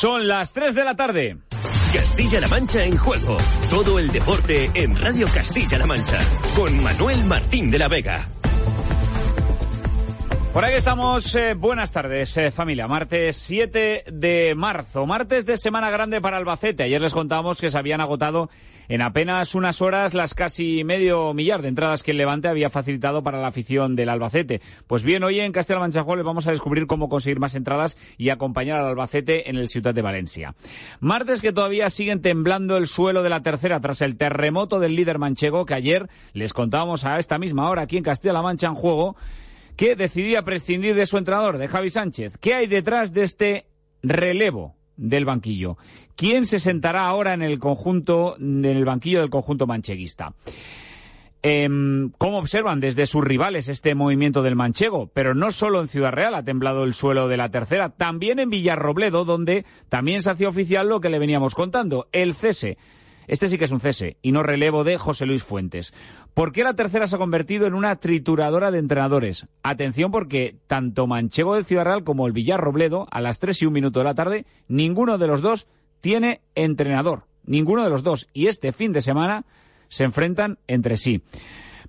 Son las 3 de la tarde. Castilla-La Mancha en juego. Todo el deporte en Radio Castilla-La Mancha. Con Manuel Martín de la Vega. Por ahí estamos. Eh, buenas tardes, eh, familia. Martes 7 de marzo. Martes de Semana Grande para Albacete. Ayer les contamos que se habían agotado en apenas unas horas las casi medio millar de entradas que el Levante había facilitado para la afición del Albacete. Pues bien, hoy en Castilla Mancha les vamos a descubrir cómo conseguir más entradas y acompañar al Albacete en el Ciudad de Valencia. Martes que todavía siguen temblando el suelo de la tercera tras el terremoto del líder manchego que ayer les contábamos a esta misma hora aquí en Castilla-La Mancha en juego que decidía prescindir de su entrenador, de Javi Sánchez. ¿Qué hay detrás de este relevo del banquillo? ¿Quién se sentará ahora en el conjunto, en el banquillo del conjunto mancheguista? Em, ¿Cómo observan desde sus rivales este movimiento del manchego? Pero no solo en Ciudad Real ha temblado el suelo de la tercera, también en Villarrobledo, donde también se hacía oficial lo que le veníamos contando, el cese. Este sí que es un cese y no relevo de José Luis Fuentes. ¿Por qué la tercera se ha convertido en una trituradora de entrenadores? Atención porque tanto Manchego del Ciudad Real como el Villarrobledo, a las 3 y un minuto de la tarde, ninguno de los dos tiene entrenador. Ninguno de los dos. Y este fin de semana se enfrentan entre sí.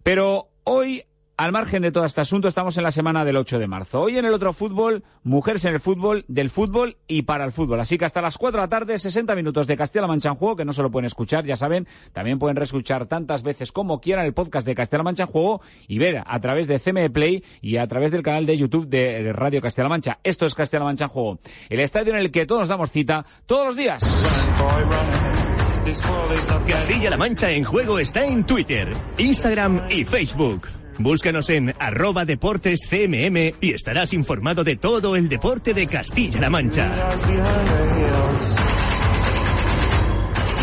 Pero hoy al margen de todo este asunto, estamos en la semana del 8 de marzo. Hoy en el otro fútbol, mujeres en el fútbol, del fútbol y para el fútbol. Así que hasta las 4 de la tarde, 60 minutos de Castilla-La Mancha en Juego, que no se lo pueden escuchar, ya saben. También pueden reescuchar tantas veces como quieran el podcast de Castilla-La Mancha en Juego y ver a través de CME Play y a través del canal de YouTube de Radio Castilla-La Mancha. Esto es Castilla-La Mancha en Juego. El estadio en el que todos damos cita todos los días. Castilla-La Mancha en Juego está en Twitter, Instagram y Facebook. Búscanos en arroba deportes CMM y estarás informado de todo el deporte de Castilla-La Mancha.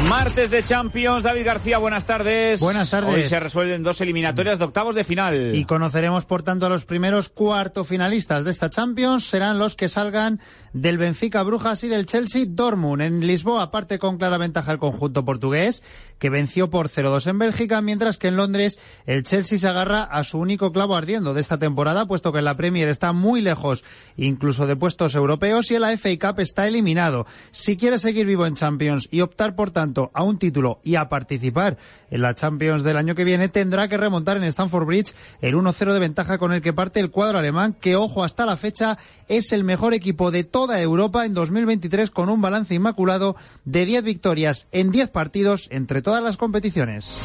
Martes de Champions, David García, buenas tardes. Buenas tardes. Hoy se resuelven dos eliminatorias de octavos de final. Y conoceremos, por tanto, a los primeros cuarto finalistas de esta Champions. Serán los que salgan del Benfica Brujas y del Chelsea Dortmund. En Lisboa parte con clara ventaja el conjunto portugués, que venció por 0-2 en Bélgica, mientras que en Londres el Chelsea se agarra a su único clavo ardiendo de esta temporada, puesto que en la Premier está muy lejos incluso de puestos europeos y en la FA Cup está eliminado. Si quiere seguir vivo en Champions y optar, por tanto, a un título y a participar en la Champions del año que viene, tendrá que remontar en Stamford Bridge el 1-0 de ventaja con el que parte el cuadro alemán, que, ojo, hasta la fecha es el mejor equipo de toda Europa en 2023 con un balance inmaculado de 10 victorias en 10 partidos entre todas las competiciones.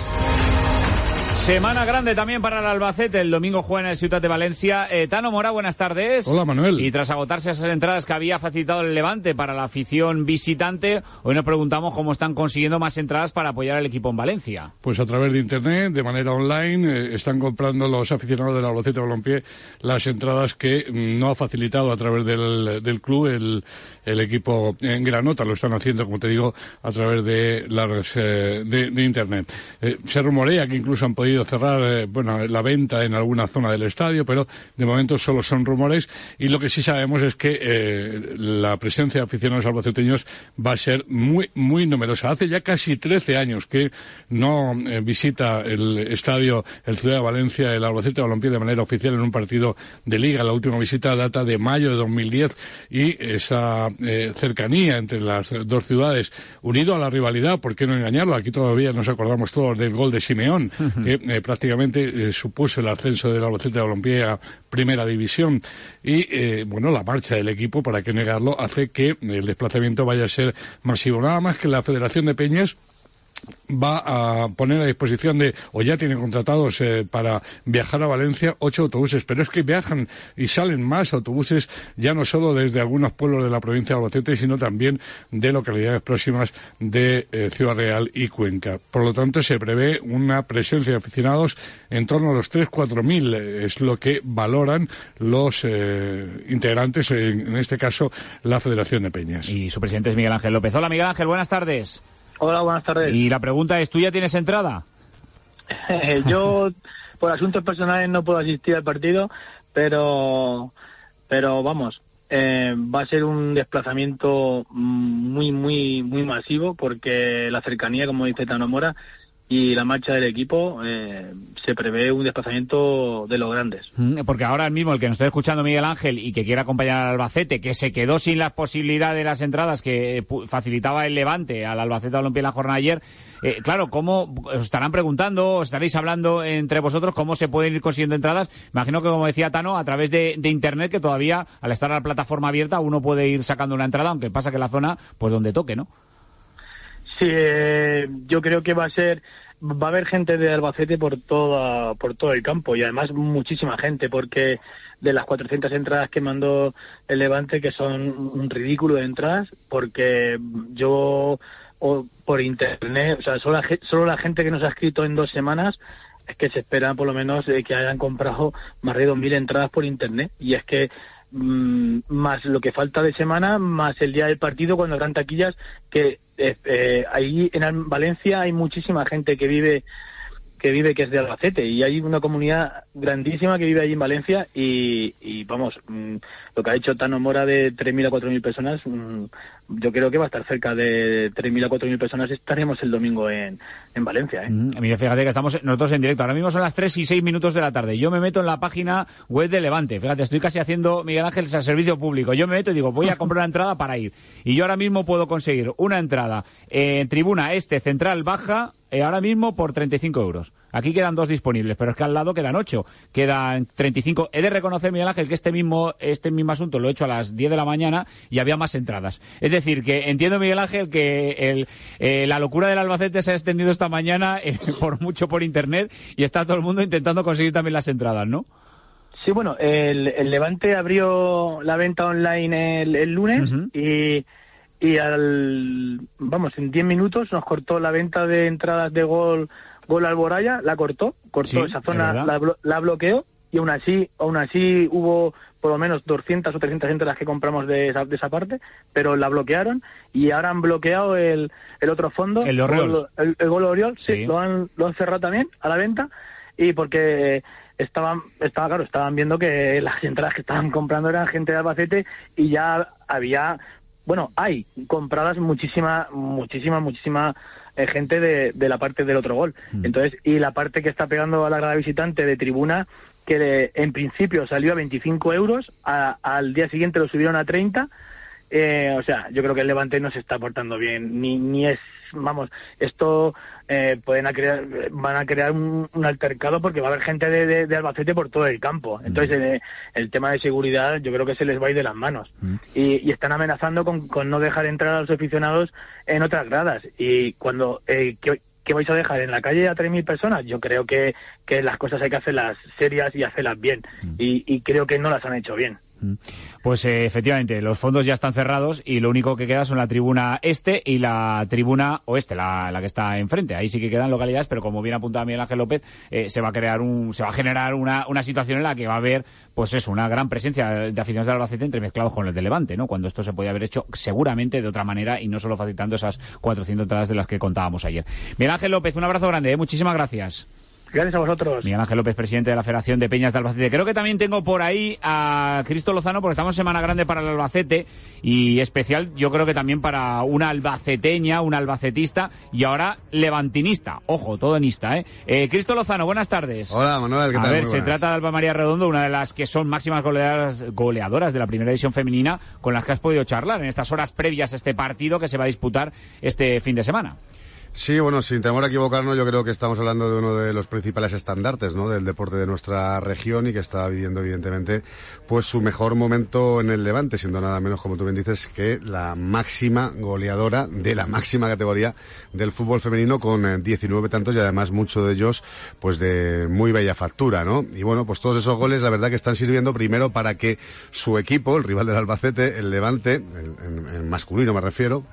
Semana grande también para el Albacete. El domingo juega en el Ciudad de Valencia. Eh, Tano Mora, buenas tardes. Hola, Manuel. Y tras agotarse esas entradas que había facilitado el Levante para la afición visitante, hoy nos preguntamos cómo están consiguiendo más entradas para apoyar al equipo en Valencia. Pues a través de Internet, de manera online, eh, están comprando los aficionados del Albacete Balompié las entradas que no ha facilitado a través del, del club el, el equipo en Granota. Lo están haciendo, como te digo, a través de, las, eh, de, Internet. Eh, se rumorea que incluso han podido cerrar eh, bueno, la venta en alguna zona del estadio, pero de momento solo son rumores. Y lo que sí sabemos es que la presencia de aficionados albaceteños va a ser muy, muy numerosa. Hace ya casi 13 años que no visita el estadio, el Ciudad de Valencia, el Albacete Balompié de manera oficial en un partido de liga. La última visita data de mayo de 2010 y esa eh, cercanía entre las dos ciudades, unido a la rivalidad, ¿por qué no engañarlo? Aquí todavía nos acordamos todos del gol de Simeón, que eh, prácticamente eh, supuso el ascenso del Albacete de Balompié a Primera División. Y, bueno, la marcha del equipo, para qué negarlo, hace que el desplazamiento vaya a ser masivo. Nada más que la Federación de Peñas va a poner a disposición de, o ya tiene contratados eh, para viajar a Valencia, ocho autobuses. Pero es que viajan y salen más autobuses, ya no solo desde algunos pueblos de la provincia de Albacete, sino también de localidades próximas de eh, Ciudad Real y Cuenca. Por lo tanto, se prevé una presencia de aficionados en torno a los 3-4 mil. Eh, es lo que valoran los integrantes, en, en este caso, la Federación de Peñas. Y su presidente es Miguel Ángel López. Hola, Miguel Ángel, buenas tardes. Hola, buenas tardes. Y la pregunta es, ¿tú ya tienes entrada? Yo, por asuntos personales, no puedo asistir al partido, pero, pero vamos, eh, va a ser un desplazamiento muy, muy, muy masivo porque la cercanía, como dice Tano Mora, y la marcha del equipo eh, se prevé un desplazamiento de los grandes. Mm, porque ahora mismo el que nos está escuchando Miguel Ángel y que quiere acompañar al Albacete, que se quedó sin la posibilidad de las entradas que facilitaba el Levante al Albacete Olimpia en la jornada ayer, eh, claro, ¿cómo os estarán preguntando, os estaréis hablando entre vosotros cómo se pueden ir consiguiendo entradas? Imagino que, como decía Tano, a través de, Internet, que todavía, al estar la plataforma abierta, uno puede ir sacando una entrada, aunque pasa que la zona, pues donde toque, ¿no? Sí, eh, yo creo que va a ser va a haber gente de Albacete por toda por todo el campo y además muchísima gente porque de las 400 entradas que mandó el Levante que son un ridículo de entradas porque yo o por internet, o sea, solo la, solo la gente que nos ha escrito en dos semanas es que se espera por lo menos que hayan comprado más de 2.000 entradas por internet. Y es que mm, más lo que falta de semana, más el día del partido cuando habrán taquillas que eh, ahí en Valencia hay muchísima gente que vive que vive que es de Albacete y hay una comunidad grandísima que vive allí en Valencia y, vamos, mm, lo que ha hecho Tano Mora de 3.000 a 4.000 personas, mm, yo creo que va a estar cerca de 3.000 a 4.000 personas. Estaremos el domingo en, en Valencia. ¿eh? Mm, mira, fíjate que estamos nosotros en directo. Ahora mismo son las 3 y 6 minutos de la tarde. Yo me meto en la página web de Levante. Fíjate, estoy casi haciendo, Miguel Ángel, al servicio público. Yo me meto y digo, voy a comprar una entrada para ir. Y yo ahora mismo puedo conseguir una entrada en tribuna este, central, baja, eh, ahora mismo por 35 euros. Aquí quedan dos disponibles, pero es que al lado quedan ocho. Quedan 35. He de reconocer, Miguel Ángel, que este mismo, este mismo asunto lo he hecho a las 10 de la mañana y había más entradas. Es decir, que entiendo, Miguel Ángel, que el, eh, la locura del Albacete se ha extendido esta mañana eh, por mucho por Internet y está todo el mundo intentando conseguir también las entradas, ¿no? Sí, bueno, el, Levante abrió la venta online el, lunes y y al vamos en 10 minutos nos cortó la venta de entradas de gol gol Alboraya la cortó cortó esa zona la, bloqueó y aún así aún así hubo por lo menos 200 o 300 entradas que compramos de esa, de esa parte pero la bloquearon y ahora han bloqueado el, el otro fondo el gol, el, gol Oriol sí, lo han lo han cerrado también a la venta y porque estaban estaba claro estaban viendo que las entradas que estaban comprando eran gente de Albacete y ya había bueno, hay compradas muchísima, muchísima, muchísima eh, gente de, de, la parte del otro gol. Mm. Entonces, y la parte que está pegando a la grada visitante de tribuna, que en principio salió a 25 euros, al día siguiente lo subieron a 30. Eh, o sea, yo creo que el Levante no se está portando bien, ni, ni es vamos, esto eh, pueden a crear, van a crear un, altercado porque va a haber gente de, de, Albacete por todo el campo. Mm. Entonces, eh, el tema de seguridad yo creo que se les va a ir de las manos. Mm. Y, están amenazando con, con, no dejar entrar a los aficionados en otras gradas. Y cuando... Eh, ¿Qué vais a dejar en la calle a 3.000 personas? Yo creo que, que las cosas hay que hacerlas serias y hacerlas bien. Mm. Y, y creo que no las han hecho bien. Pues eh, efectivamente, los fondos ya están cerrados y lo único que queda son la tribuna este y la tribuna oeste, la, la que está enfrente. Ahí sí que quedan localidades, pero como bien apuntaba Miguel Ángel López, eh, se va a crear un, se va a generar una, una situación en la que va a haber, pues eso, una gran presencia de aficionados de Albacete entremezclados con el de Levante, ¿no? Cuando esto se podía haber hecho seguramente de otra manera y no solo facilitando esas 400 entradas de las que contábamos ayer. Miguel Ángel López, un abrazo grande, ¿eh? muchísimas gracias. Gracias a vosotros. Miguel Ángel López, presidente de la Federación de Peñas de Albacete. Creo que también tengo por ahí a Cristo Lozano, porque estamos en Semana Grande para el Albacete y especial, yo creo que también para una albaceteña, un albacetista y ahora levantinista. Ojo, todo enista, ¿eh? ¿eh? Cristo Lozano, buenas tardes. Hola, Manuel, ¿qué tal? A ver, se trata de Alba María Redondo, una de las que son máximas goleadoras, goleadoras de la primera división femenina con las que has podido charlar en estas horas previas a este partido que se va a disputar este fin de semana. Sí, bueno, sin temor a equivocarnos, yo creo que estamos hablando de uno de los principales estandartes ¿no? del deporte de nuestra región y que está viviendo, evidentemente, pues su mejor momento en el Levante, siendo nada menos, como tú bien dices, que la máxima goleadora de la máxima categoría del fútbol femenino con 19 eh, tantos y además muchos de ellos, pues de muy bella factura, ¿no? Y bueno, pues todos esos goles, la verdad que están sirviendo primero para que su equipo, el rival del Albacete, el Levante, en, masculino me refiero,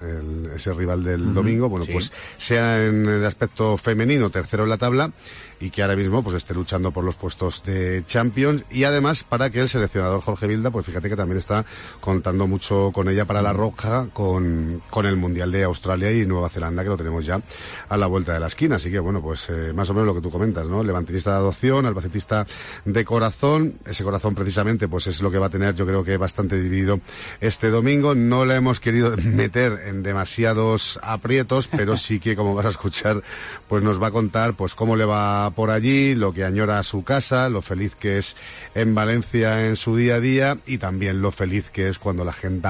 ese rival del domingo, bueno, pues sea en el aspecto femenino tercero en la tabla y que ahora mismo pues esté luchando por los puestos de Champions y además para que el seleccionador Jorge Vilda, pues fíjate que también está contando mucho con ella para la roja con, con el Mundial de Australia y Nueva Zelanda que lo tenemos ya a la vuelta de la esquina. Así que bueno, pues eh, más o menos lo que tú comentas, ¿no? Levantinista de adopción, albacetista de corazón, ese corazón precisamente pues es lo que va a tener yo creo que bastante dividido este domingo. No la hemos querido meter en demasiados aprietos, pero sí que como vas a escuchar pues nos va a contar pues cómo le va por allí, lo que añora a su casa, lo feliz que es en Valencia en su día a día y también lo feliz que es cuando la gente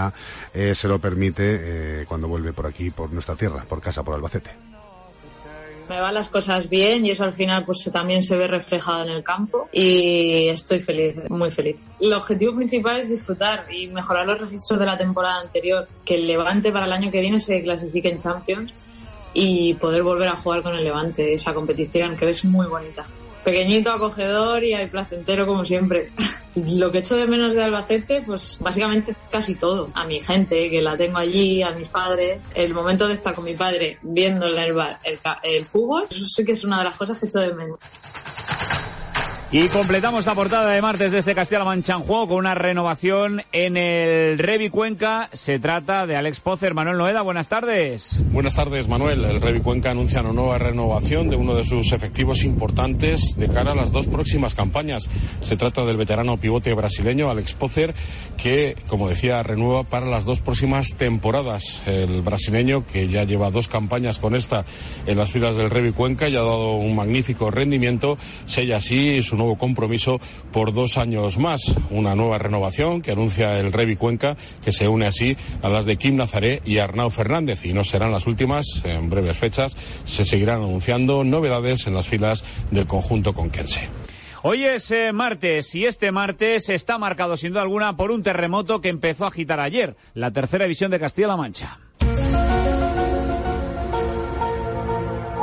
eh, se lo permite eh, cuando vuelve por aquí, por nuestra tierra, por casa, por Albacete me van las cosas bien y eso al final pues también se ve reflejado en el campo y estoy feliz, muy feliz. El objetivo principal es disfrutar y mejorar los registros de la temporada anterior, que el Levante para el año que viene se clasifique en Champions y poder volver a jugar con el Levante, esa competición que es muy bonita. Pequeñito, acogedor y placentero como siempre. Lo que echo de menos de Albacete, pues básicamente casi todo. A mi gente, que la tengo allí, a mis padres. El momento de estar con mi padre viendo en el el, el fútbol, eso sí que es una de las cosas que echo de menos. Y completamos la portada de martes Castilla-La Mancha en juego con una renovación en el Revi Cuenca. Se trata de Alex Pozer. Manuel Noeda, buenas tardes. Buenas tardes, Manuel. El Revi Cuenca anuncia una nueva renovación de uno de sus efectivos importantes de cara a las dos próximas campañas. Se trata del veterano pivote brasileño Alex Pozer, que, como decía, renueva para las dos próximas temporadas. El brasileño, que ya lleva dos campañas con esta en las filas del Revi Cuenca y ha dado un magnífico rendimiento, sella así su nuevo compromiso por dos años más. Una nueva renovación que anuncia el Revi Cuenca, que se une así a las de Kim Nazaré y Arnau Fernández. Y no serán las últimas, en breves fechas se seguirán anunciando novedades en las filas del conjunto conquense. Hoy es eh, martes y este martes está marcado sin duda alguna por un terremoto que empezó a agitar ayer la tercera división de Castilla-La Mancha.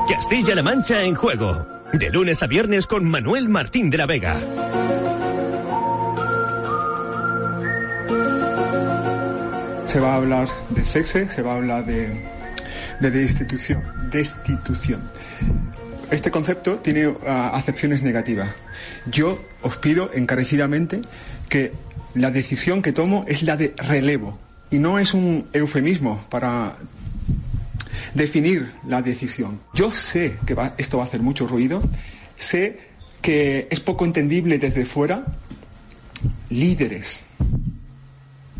Castilla-La Mancha en juego de lunes a viernes con Manuel Martín de la Vega. Se va a hablar de sexo, se va a hablar de, de destitución, destitución. Este concepto tiene uh, acepciones negativas. Yo os pido encarecidamente que la decisión que tomo es la de relevo y no es un eufemismo para definir la decisión. Yo sé que esto va a hacer mucho ruido, sé que es poco entendible desde fuera, líderes.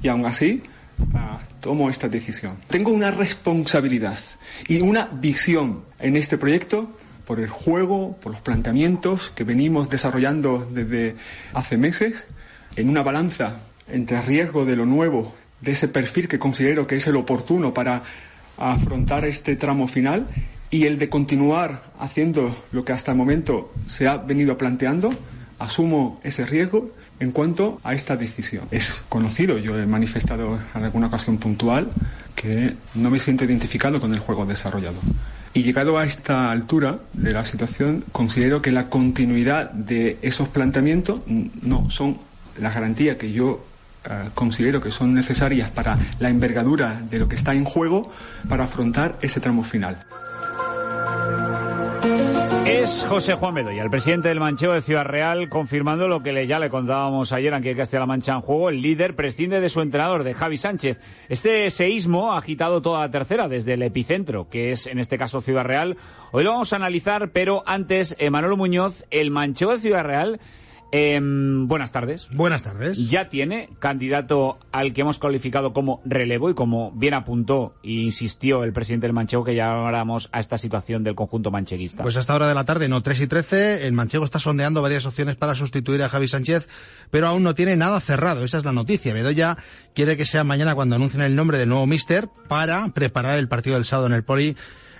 Y aún así, ah, tomo esta decisión. Tengo una responsabilidad y una visión en este proyecto por el juego, por los planteamientos que venimos desarrollando desde hace meses, en una balanza entre riesgo de lo nuevo, de ese perfil que considero que es el oportuno para a afrontar este tramo final y el de continuar haciendo lo que hasta el momento se ha venido planteando, asumo ese riesgo en cuanto a esta decisión. Es conocido, yo he manifestado en alguna ocasión puntual que no me siento identificado con el juego desarrollado. Y llegado a esta altura de la situación, considero que la continuidad de esos planteamientos no son la garantía que yo eh, considero que son necesarias para la envergadura de lo que está en juego para afrontar ese tramo final. Es José Juan Bedoya, el presidente del Mancheo de Ciudad Real, confirmando lo que ya le contábamos ayer aquí en Castilla-La Mancha en juego. El líder prescinde de su entrenador, de Javi Sánchez. Este seísmo ha agitado toda la tercera desde el epicentro, que es en este caso Ciudad Real. Hoy lo vamos a analizar, pero antes, Emanuel Muñoz, el Mancheo de Ciudad Real eh, buenas tardes. Buenas tardes. Ya tiene candidato al que hemos calificado como relevo y como bien apuntó e insistió el presidente del Manchego que llamáramos a esta situación del conjunto mancheguista. Pues hasta hora de la tarde, no 3 y 13, el Manchego está sondeando varias opciones para sustituir a Javi Sánchez, pero aún no tiene nada cerrado. Esa es la noticia. Bedoya quiere que sea mañana cuando anuncien el nombre del nuevo mister para preparar el partido del sábado en el Poli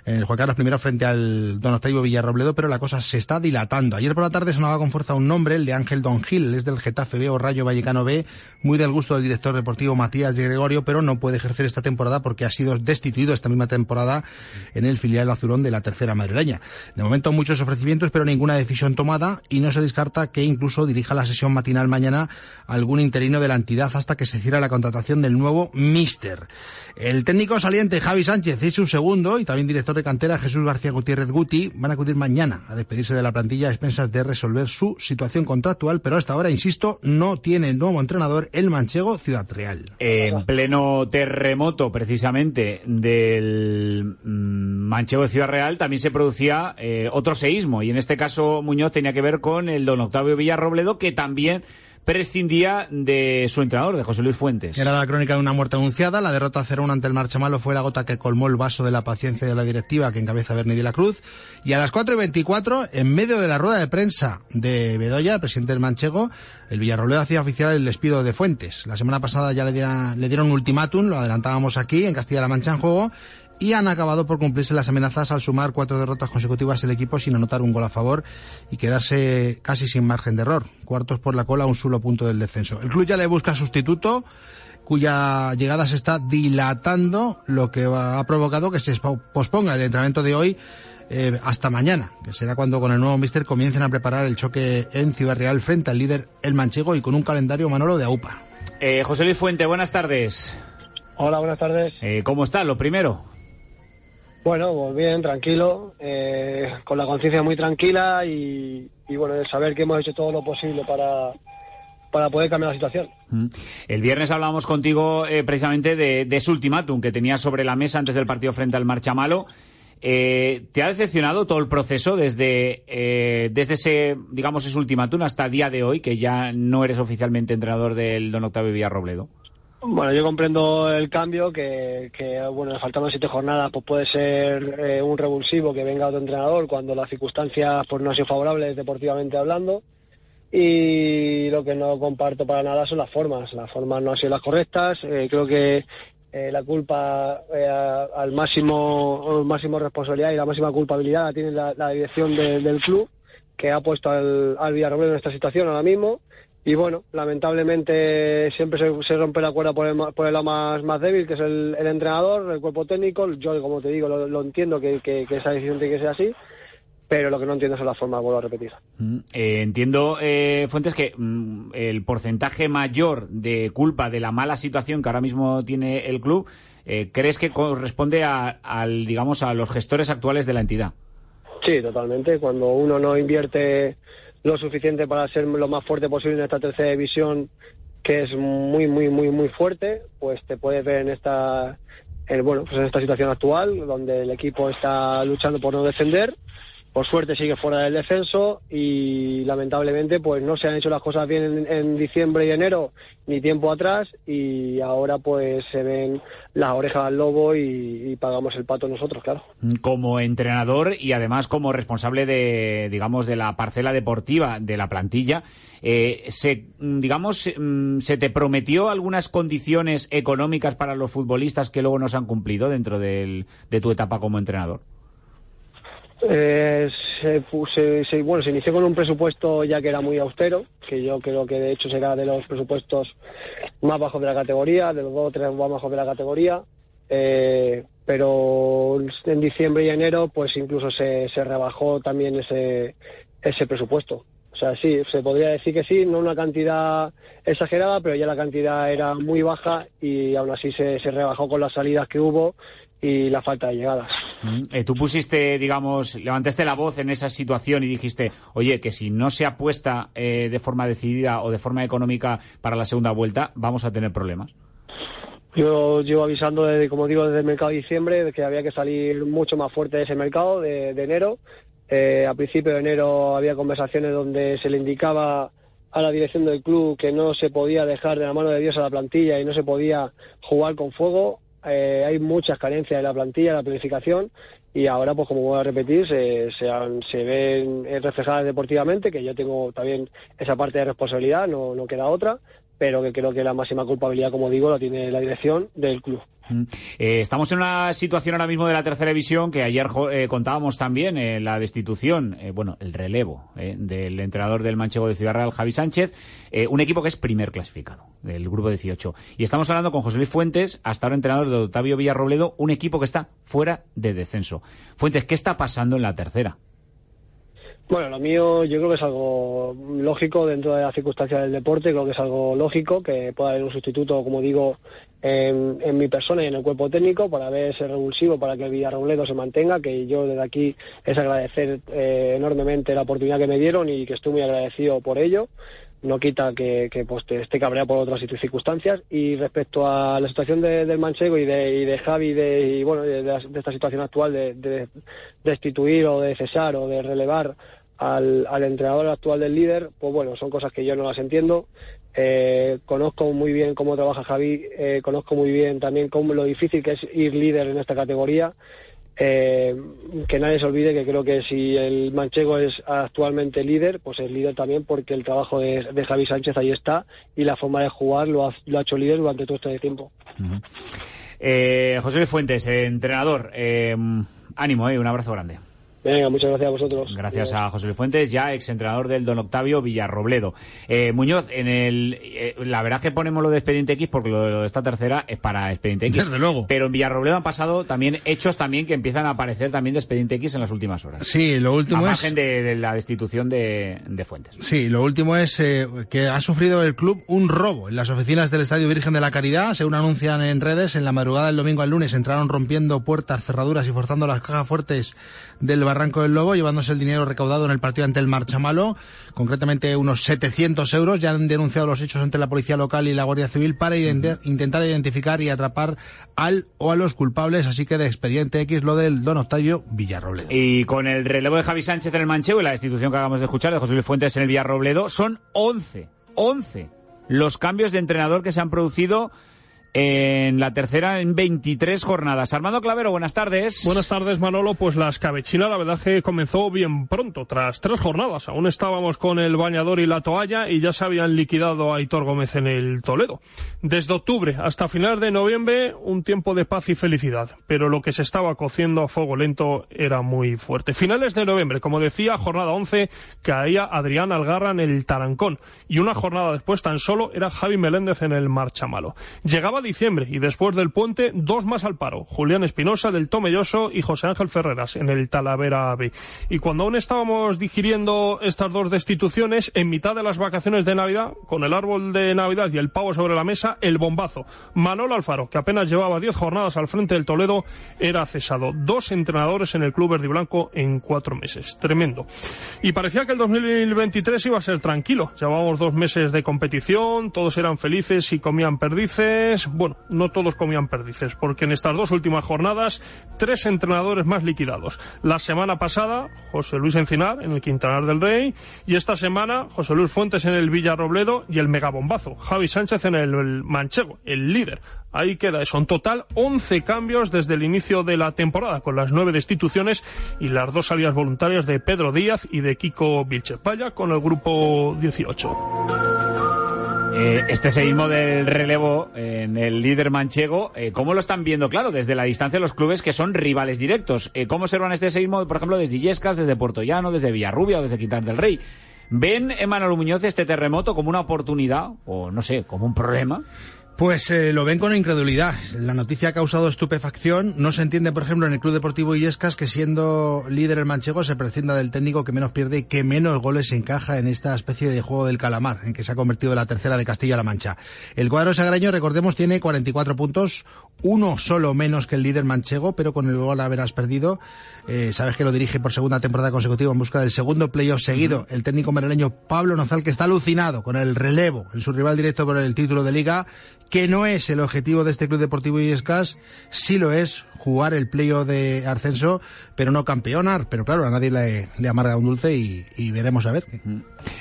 el Juan Carlos I frente al Don Octavio Villarrobledo, pero la cosa se está dilatando. Ayer por la tarde sonaba con fuerza un nombre, el de Ángel Don Gil, es del Getafe B o Rayo Vallecano B, muy del gusto del director deportivo Matías de Gregorio, pero no puede ejercer esta temporada porque ha sido destituido esta misma temporada en el filial azurón de la tercera madrileña. De momento muchos ofrecimientos, pero ninguna decisión tomada y no se descarta que incluso dirija la sesión matinal mañana algún interino de la entidad hasta que se cierre la contratación del nuevo Mister. El técnico saliente Javi Sánchez y su segundo y también director de cantera Jesús García Gutiérrez Guti van a acudir mañana a despedirse de la plantilla a expensas de resolver su situación contractual, pero hasta ahora, insisto, no tiene nuevo entrenador el manchego Ciudad Real. En pleno terremoto, precisamente, del mm, manchego Ciudad Real, también se producía eh, otro seísmo, y en este caso Muñoz tenía que ver con el don Octavio Villarrobledo, que también prescindía de su entrenador, de José Luis Fuentes. Era la crónica de una muerte anunciada. La derrota 0-1 ante el Marchamalo fue la gota que colmó el vaso de la paciencia de la directiva que encabeza Berni de la Cruz. Y a las 4 y 24, en medio de la rueda de prensa de Bedoya, presidente del Manchego, el Villarrobledo hacía oficial el despido de Fuentes. La semana pasada ya le dieron, le dieron un ultimátum, lo adelantábamos aquí, en Castilla-La Mancha en juego, y han acabado por cumplirse las amenazas al sumar cuatro derrotas consecutivas el equipo sin anotar un gol a favor y quedarse casi sin margen de error. Cuartos por la cola, un solo punto del descenso. El club ya le busca sustituto cuya llegada se está dilatando, lo que ha provocado que se posponga el entrenamiento de hoy eh, hasta mañana, que será cuando con el nuevo míster comiencen a preparar el choque en Ciudad Real frente al líder el Manchego y con un calendario Manolo de AUPA. Eh, José Luis Fuente, buenas tardes. Hola, buenas tardes. Eh, ¿Cómo está? Lo primero. Bueno, pues bien, tranquilo, eh, con la conciencia muy tranquila y, bueno, el saber que hemos hecho todo lo posible para, para poder cambiar la situación. Mm. El viernes hablábamos contigo eh, precisamente de, ese ultimátum que tenías sobre la mesa antes del partido frente al Marchamalo. Eh, ¿Te ha decepcionado todo el proceso desde, eh, desde ese, digamos, ese ultimátum hasta día de hoy, que ya no eres oficialmente entrenador del Don Octavio Villarrobledo? Bueno, yo comprendo el cambio, que, bueno, faltando siete jornadas, pues puede ser eh, un revulsivo que venga otro entrenador cuando las circunstancias pues no han sido favorables deportivamente hablando. Y lo que no comparto para nada son las formas. Las formas no han sido las correctas. Eh, creo que eh, la culpa al máximo, máximo responsabilidad y la máxima culpabilidad la tiene la, dirección del club, que ha puesto al, al Villarroel en esta situación ahora mismo y bueno, lamentablemente siempre se, rompe la cuerda por el, por el lado más, más débil, que es el, entrenador, el cuerpo técnico. Yo, como te digo, lo, entiendo que, esa decisión tiene que ser así, pero lo que no entiendo es la forma, vuelvo a repetir. Mm, eh, entiendo, eh, Fuentes, que mm, el porcentaje mayor de culpa de la mala situación que ahora mismo tiene el club, eh, ¿crees que corresponde a, al, digamos, a los gestores actuales de la entidad? Sí, totalmente. Cuando uno no invierte lo suficiente para ser lo más fuerte posible en esta tercera división, que es muy, muy, muy, muy fuerte, pues te puedes ver en esta, bueno, pues en esta situación actual, donde el equipo está luchando por no defender por suerte sigue fuera del descenso y lamentablemente pues no se han hecho las cosas bien en, diciembre y enero ni tiempo atrás y ahora pues se ven las orejas al lobo y, pagamos el pato nosotros, claro. Como entrenador y además como responsable de, digamos, de la parcela deportiva de la plantilla, eh, se, digamos, mm, ¿se te prometió algunas condiciones económicas para los futbolistas que luego no se han cumplido dentro de tu etapa como entrenador? Eh, se, se, bueno, se inició con un presupuesto ya que era muy austero, que yo creo que de hecho será de los presupuestos más bajos de la categoría, de los dos o tres más bajos de la categoría. Eh, pero en diciembre y enero, pues incluso se, se rebajó también ese, ese presupuesto. O sea, sí, se podría decir que sí, no una cantidad exagerada, pero ya la cantidad era muy baja y aún así se, se rebajó con las salidas que hubo y la falta de llegadas. Mm, eh, tú pusiste, digamos, levantaste la voz en esa situación y dijiste, oye, que si no se apuesta eh, de forma decidida o de forma económica para la segunda vuelta, vamos a tener problemas. Yo llevo avisando, desde, como digo, desde el mercado de diciembre, de que había que salir mucho más fuerte de ese mercado de, enero. Eh, a principio de enero había conversaciones donde se le indicaba a la dirección del club que no se podía dejar de la mano de Dios a la plantilla y no se podía jugar con fuego. Eh, hay muchas carencias en la plantilla, en la planificación, y ahora, pues como voy a repetir, se, se, ven reflejadas deportivamente, que yo tengo también esa parte de responsabilidad, no, no queda otra, pero que creo que la máxima culpabilidad, como digo, la tiene la dirección del club. Eh, estamos en una situación ahora mismo de la tercera división que ayer eh, contábamos también eh, la destitución, bueno, el relevo del entrenador del Manchego de Ciudad Real, Javi Sánchez, un equipo que es primer clasificado del grupo 18. Y estamos hablando con José Luis Fuentes, hasta ahora entrenador de Octavio Villarrobledo, un equipo que está fuera de descenso. Fuentes, ¿qué está pasando en la tercera? Bueno, lo mío yo creo que es algo lógico dentro de las circunstancias del deporte, creo que es algo lógico que pueda haber un sustituto, como digo, en, mi persona y en el cuerpo técnico para ver ese revulsivo, para que el Villarrobledo se mantenga, que yo desde aquí es agradecer eh, enormemente la oportunidad que me dieron y que estoy muy agradecido por ello. No quita que, pues, esté cabreado por otras circunstancias. Y respecto a la situación del Manchego y de, y de Javi de, y, bueno, de, esta situación actual de, de destituir o de cesar o de relevar al, entrenador actual del líder, pues bueno, son cosas que yo no las entiendo. Eh, conozco muy bien cómo trabaja Javi, eh, conozco muy bien también cómo lo difícil que es ir líder en esta categoría. Eh, que nadie se olvide que creo que si el manchego es actualmente líder, pues es líder también porque el trabajo de, Javi Sánchez ahí está y la forma de jugar lo ha, lo ha hecho líder durante todo este tiempo. José Luis Fuentes, entrenador, ánimo, un abrazo grande. Venga, muchas gracias a vosotros. Gracias a José Luis Fuentes, ya exentrenador del Don Octavio Villarrobledo. Eh, Muñoz, en el, eh, la verdad que ponemos lo de Expediente X porque lo de esta tercera es para Expediente X. Desde luego. Pero en Villarrobledo han pasado también hechos también que empiezan a aparecer también de Expediente X en las últimas horas. Sí, lo último a margen de, la destitución de, Fuentes. Sí, lo último es eh, que ha sufrido el club un robo en las oficinas del Estadio Virgen de la Caridad. Según anuncian en redes, en la madrugada del domingo al lunes entraron rompiendo puertas, cerraduras y forzando las cajas fuertes del Barranco del Lobo, llevándose el dinero recaudado en el partido ante el Marchamalo, concretamente unos 700 euros. Ya han denunciado los hechos ante la Policía Local y la Guardia Civil para intentar identificar y atrapar al o a los culpables, así que de expediente X lo del don Octavio Villarrobledo. Y con el relevo de Javi Sánchez en el Manchego y la destitución que acabamos de escuchar de José Luis Fuentes en el Villarrobledo, son 11, 11 los cambios de entrenador que se han producido en la tercera en 23 jornadas. Armando Clavero, buenas tardes. Buenas tardes, Manolo. Pues la escabechina, la verdad que comenzó bien pronto, tras tres jornadas. Aún estábamos con el bañador y la toalla y ya se habían liquidado a Aitor Gómez en el Toledo. Desde octubre hasta finales de noviembre, un tiempo de paz y felicidad. Pero lo que se estaba cociendo a fuego lento era muy fuerte. Finales de noviembre, como decía, jornada 11, caía Adrián Algarra en el Tarancón. Y una jornada después tan solo era Javi Meléndez en el Marchamalo. Llegaba diciembre y después del puente dos más al paro, Julián Espinosa del Tomelloso y José Ángel Ferreras en el Talavera B. Y cuando aún estábamos digiriendo estas dos destituciones, en mitad de las vacaciones de Navidad, con el árbol de Navidad y el pavo sobre la mesa, el bombazo. Manolo Alfaro, que apenas llevaba diez jornadas al frente del Toledo, era cesado. Dos entrenadores en el club verde y blanco en cuatro meses. Tremendo. Y parecía que el 2023 iba a ser tranquilo. Llevábamos dos meses de competición, todos eran felices y comían perdices bueno, no todos comían perdices, porque en estas dos últimas jornadas, tres entrenadores más liquidados. La semana pasada, José Luis Encinar en el Quintanar del Rey, y esta semana, José Luis Fuentes en el Villarrobledo y el megabombazo, Javi Sánchez en el Manchego, el líder. Ahí queda eso. En total, 11 cambios desde el inicio de la temporada, con las nueve destituciones y las dos salidas voluntarias de Pedro Díaz y de Kiko Vilches. Vaya con el grupo 18. Eh, este seguismo del relevo en el líder manchego, eh, ¿cómo lo están viendo? Claro, desde la distancia los clubes que son rivales directos. Eh, ¿Cómo observan este seguismo, por ejemplo, desde Illescas, desde Puerto Llano, desde Villarrubia o desde Quintar del Rey? ¿Ven, Emanuel Muñoz, este terremoto como una oportunidad o, no sé, como un problema? Pues eh, lo ven con incredulidad. La noticia ha causado estupefacción. No se entiende, por ejemplo, en el Club Deportivo Illescas que siendo líder el manchego se prescinda del técnico que menos pierde y que menos goles encaja en esta especie de juego del calamar, en que se ha convertido la tercera de Castilla-La Mancha. El cuadro sagraño, recordemos, tiene 44 puntos, uno solo menos que el líder manchego, pero con el gol haberás perdido. Eh, sabes que lo dirige por segunda temporada consecutiva en busca del segundo playoff seguido. El técnico mereleño Pablo Nozal, que está alucinado con el relevo en su rival directo por el título de liga que no es el objetivo de este Club Deportivo Illescas, sí lo es jugar el playo de ascenso, pero no campeonar. Pero claro, a nadie le, amarga un dulce y, veremos a ver.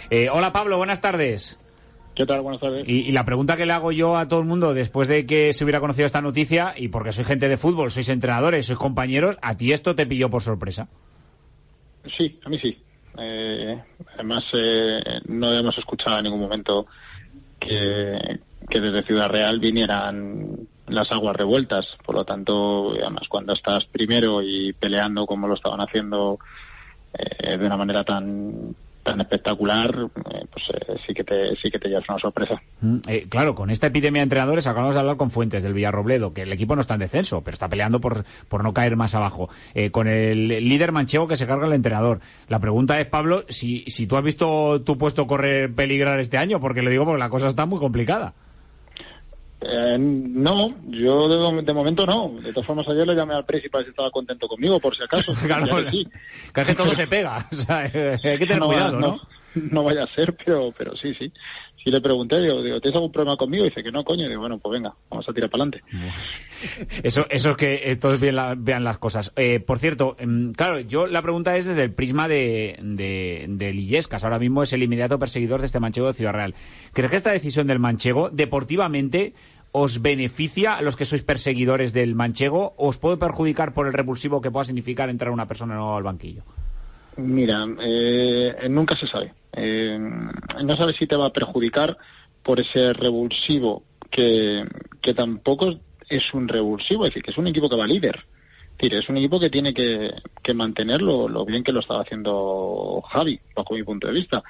Eh, hola Pablo, buenas tardes. ¿Qué tal? Buenas tardes. Y, la pregunta que le hago yo a todo el mundo después de que se hubiera conocido esta noticia, y porque soy gente de fútbol, sois entrenadores, sois compañeros, ¿a ti esto te pilló por sorpresa? Sí, a mí sí. Eh, además, eh, no hemos escuchado en ningún momento que, que desde Ciudad Real vinieran las aguas revueltas. Por lo tanto, además, cuando estás primero y peleando como lo estaban haciendo eh, de una manera tan tan espectacular, eh, pues eh, sí que te sí que te llevas una sorpresa. Mm, claro, con esta epidemia de entrenadores acabamos de hablar con Fuentes del Villarrobledo, que el equipo no está en descenso, pero está peleando por, por no caer más abajo. con el líder manchego que se carga el entrenador. La pregunta es, Pablo, si, si tú has visto tu puesto correr peligrar este año, porque lo digo porque la cosa está muy complicada. Eh, no, yo de, momento no. De todas formas, ayer le llamé al principal si estaba contento conmigo, por si acaso. claro, que, sí. que todo se pega. Eh, hay que tener cuidado, ¿no? ¿no? vaya a ser, pero, pero sí, sí. Si le pregunté, digo, digo, ¿tienes algún problema conmigo? Y dice que no, coño. Y digo, bueno, pues venga, vamos a tirar para adelante. Eso, eso es que todos vean, las cosas. Eh, por cierto, em, claro, yo la pregunta es desde el prisma de, de, de. Ahora mismo es el inmediato perseguidor de este manchego de Ciudad Real. ¿Crees que esta decisión del manchego, deportivamente, os beneficia a los que sois perseguidores del manchego o os puede perjudicar por el repulsivo que pueda significar entrar una persona nueva al banquillo? Mira, eh, nunca se sabe. Eh, no sabes si te va a perjudicar por ese revulsivo que, que tampoco es un revulsivo, es decir, que es un equipo que va líder. Es decir, es un equipo que tiene que, que mantenerlo lo bien que lo estaba haciendo Javi, bajo mi punto de vista.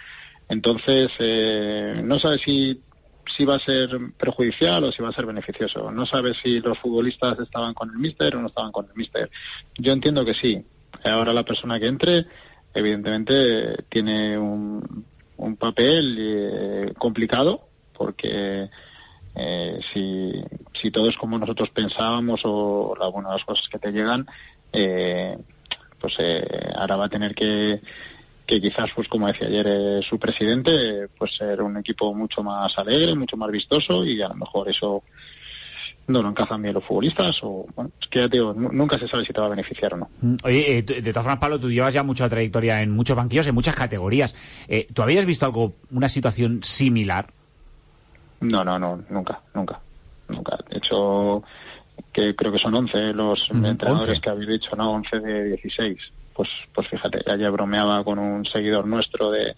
Entonces, eh, no sabes si si va a ser perjudicial o si va a ser beneficioso. No sabes si los futbolistas estaban con el míster o no estaban con el míster. Yo entiendo que sí. Ahora la persona que entre, evidentemente, tiene un, un papel eh, complicado porque eh, si, si todo es como nosotros pensábamos o la, bueno, las cosas que te llegan, eh, pues ahora va a tener que que quizás, pues como decía ayer eh, su presidente, pues ser un equipo mucho más alegre, mucho más vistoso y a lo mejor eso no lo encajan bien los futbolistas o, bueno, es que ya te digo, nunca se sabe si te va a beneficiar o no. Mm, oye, eh, de todas formas, Pablo, tú llevas ya mucha trayectoria en muchos banquillos, en muchas categorías. Eh, ¿Tú habías visto algo, una situación similar? No, no, no, nunca, nunca, nunca. De hecho, que creo que son 11 los entrenadores que habéis dicho, no, 11 de 16 pues, pues fíjate, ayer bromeaba con un seguidor nuestro de,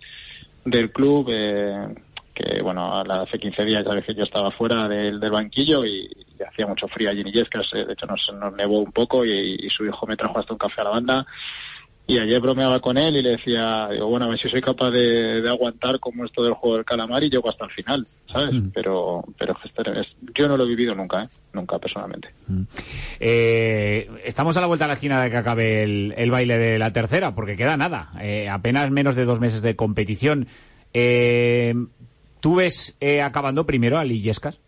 del club, eh, que bueno, hace 15 días ya que yo estaba fuera del, del banquillo y, hacía mucho frío allí en Illescas, eh, de hecho nos, nos nevó un poco y, su hijo me trajo hasta un café a la banda y ayer bromeaba con él y le decía, digo, bueno, a ver si soy capaz de, aguantar como esto del juego del calamar y llego hasta el final, ¿sabes? Mm. Pero, pero yo no lo he vivido nunca, ¿eh? Nunca, personalmente. Mm. Eh, estamos a la vuelta a la esquina de que acabe el, baile de la tercera, porque queda nada. Eh, apenas menos de dos meses de competición. Eh, ¿Tú ves acabando primero a Lillescas?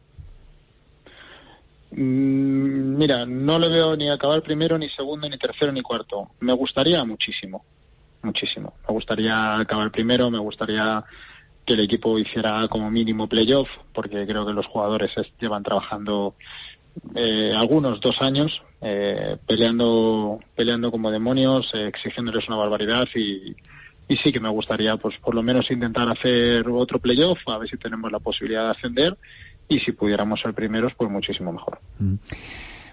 Mm, mira, no le veo ni acabar primero, ni segundo, ni tercero, ni cuarto. Me gustaría muchísimo, muchísimo. Me gustaría acabar primero, me gustaría que el equipo hiciera como mínimo playoff, porque creo que los jugadores llevan trabajando eh, algunos dos años eh, peleando peleando como demonios, eh, exigiéndoles una barbaridad y, y sí que me gustaría pues por lo menos intentar hacer otro playoff, a ver si tenemos la posibilidad de ascender y si pudiéramos ser primeros, pues muchísimo mejor. Mm.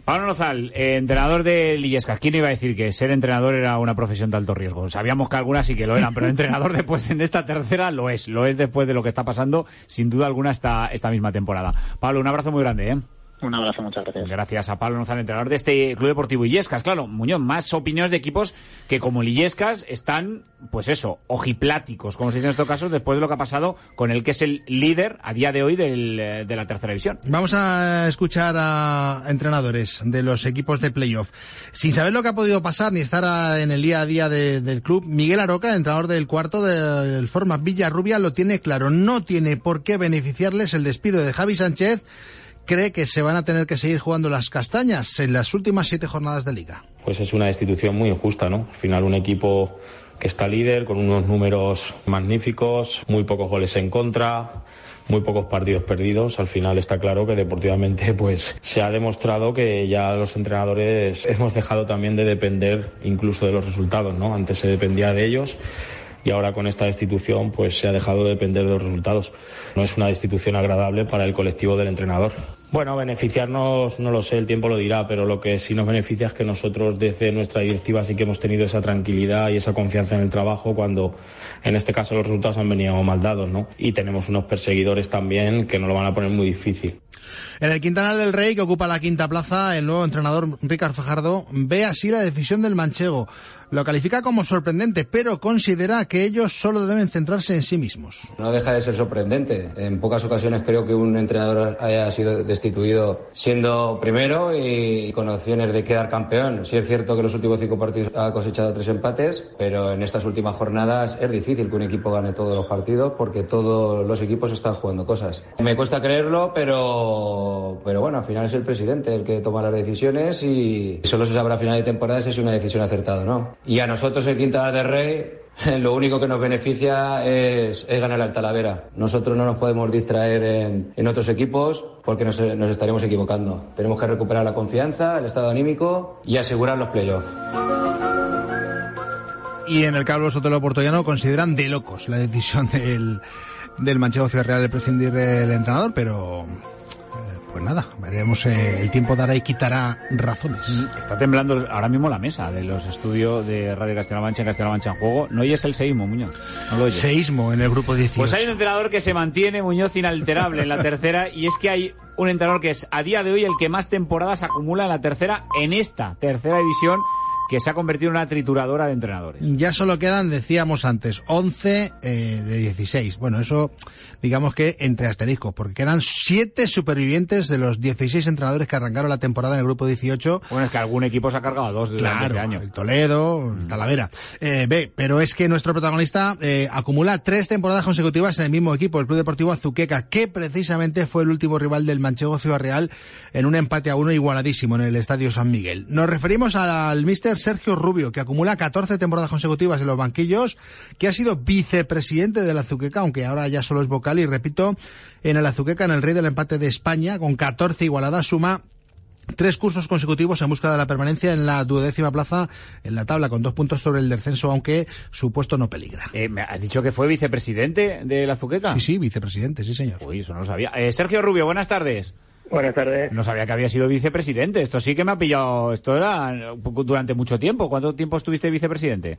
Pablo Nozal, eh, entrenador de Lillescas. ¿Quién iba a decir que ser entrenador era una profesión de alto riesgo? Sabíamos que algunas sí que lo eran, pero entrenador después en esta tercera lo es. Lo es después de lo que está pasando, sin duda alguna, esta, esta misma temporada. Pablo, un abrazo muy grande. ¿eh? Un abrazo, muchas gracias. Gracias a Pablo Nozal, entrenador de este Club Deportivo Illescas. Claro, Muñoz, más opiniones de equipos que como Illescas están, pues eso, ojipláticos, como se dice en estos casos, después de lo que ha pasado con el que es el líder a día de hoy del, de la tercera división. Vamos a escuchar a entrenadores de los equipos de playoff. Sin saber lo que ha podido pasar ni estar en el día a día del club, Miguel Aroca, entrenador del cuarto del Forma Villarrubia, lo tiene claro. No tiene por qué beneficiarles el despido de Javi Sánchez cree que se van a tener que seguir jugando las castañas en las últimas siete jornadas de liga. Pues es una destitución muy injusta, ¿no? Al final un equipo que está líder con unos números magníficos, muy pocos goles en contra, muy pocos partidos perdidos. Al final está claro que deportivamente pues se ha demostrado que ya los entrenadores hemos dejado también de depender incluso de los resultados, ¿no? Antes se dependía de ellos y ahora con esta destitución pues se ha dejado de depender de los resultados. No es una destitución agradable para el colectivo del entrenador. Bueno, beneficiarnos no lo sé, el tiempo lo dirá, pero lo que sí nos beneficia es que nosotros desde nuestra directiva sí que hemos tenido esa tranquilidad y esa confianza en el trabajo cuando en este caso los resultados han venido mal dados, ¿no? Y tenemos unos perseguidores también que nos lo van a poner muy difícil. En el Quintanal del Rey, que ocupa la quinta plaza, el nuevo entrenador Ricard Fajardo ve así la decisión del manchego. Lo califica como sorprendente, pero considera que ellos solo deben centrarse en sí mismos. No deja de ser sorprendente. En pocas ocasiones creo que un entrenador haya sido destituido siendo primero y con opciones de quedar campeón. Sí es cierto que los últimos cinco partidos ha cosechado tres empates, pero en estas últimas jornadas es difícil que un equipo gane todos los partidos porque todos los equipos están jugando cosas. Me cuesta creerlo, pero, pero bueno, al final es el presidente el que toma las decisiones y solo se sabrá a final de temporada si es una decisión acertada o no. Y a nosotros el Quinta de Rey lo único que nos beneficia es, ganar al Talavera. Nosotros no nos podemos distraer en, otros equipos porque nos, nos, estaremos equivocando. Tenemos que recuperar la confianza, el estado anímico y asegurar los playoffs. Y en el Carlos Sotelo Portollano consideran de locos la decisión del, del Manchego Ciudad Real de prescindir del entrenador, pero pues nada, veremos, eh, el tiempo dará y quitará razones. Mm, está temblando ahora mismo la mesa de los estudios de Radio Castilla-La Mancha Castilla-La Mancha en juego. No oyes el seísmo, Muñoz. No lo Seísmo en el grupo 18. Pues hay un entrenador que se mantiene, Muñoz, inalterable en la tercera, y es que hay un entrenador que es a día de hoy el que más temporadas acumula en la tercera, en esta tercera división que se ha convertido en una trituradora de entrenadores. Ya solo quedan, decíamos antes, 11 eh, de 16. Bueno, eso digamos que entre asteriscos, porque quedan 7 supervivientes de los 16 entrenadores que arrancaron la temporada en el grupo 18. Bueno, es que algún equipo se ha cargado a dos desde claro, este año. el Toledo, el Talavera. Eh, ve, pero es que nuestro protagonista eh, acumula tres temporadas consecutivas en el mismo equipo, el Club Deportivo Azuqueca, que precisamente fue el último rival del Manchego Ciudad Real en un empate a uno igualadísimo en el Estadio San Miguel. Nos referimos al Mister Sergio Rubio, que acumula 14 temporadas consecutivas en los banquillos, que ha sido vicepresidente de la Azuqueca, aunque ahora ya solo es vocal, y repito, en el Azuqueca, en el Rey del Empate de España, con 14 igualadas, suma Tres cursos consecutivos en busca de la permanencia en la duodécima plaza en la tabla, con dos puntos sobre el descenso, aunque su puesto no peligra. Eh, ¿Me has dicho que fue vicepresidente de la Azuqueca? Sí, sí, vicepresidente, sí, señor. Uy, eso no lo sabía. Eh, Sergio Rubio, buenas tardes. Buenas tardes. No sabía que había sido vicepresidente. Esto sí que me ha pillado. Esto era durante mucho tiempo. ¿Cuánto tiempo estuviste vicepresidente?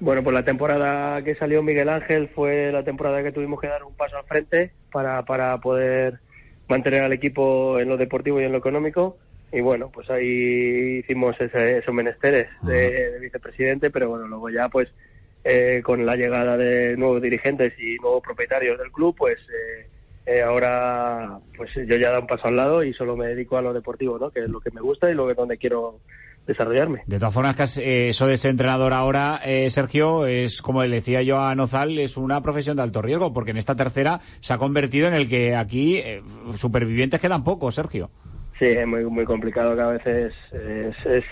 Bueno, pues la temporada que salió Miguel Ángel fue la temporada que tuvimos que dar un paso al frente para, para poder mantener al equipo en lo deportivo y en lo económico. Y bueno, pues ahí hicimos esos menesteres de, vicepresidente, pero bueno, luego ya pues eh, con la llegada de nuevos dirigentes y nuevos propietarios del club, pues eh, eh, ahora pues yo ya he dado un paso al lado y solo me dedico a lo deportivo, ¿no? que es lo que me gusta y lo que donde quiero desarrollarme. De todas formas, eh, eso de ser entrenador ahora, eh, Sergio, es como le decía yo a Nozal, es una profesión de alto riesgo, porque en esta tercera se ha convertido en el que aquí supervivientes quedan pocos, Sergio. Sí, es muy, muy complicado, cada vez es, es,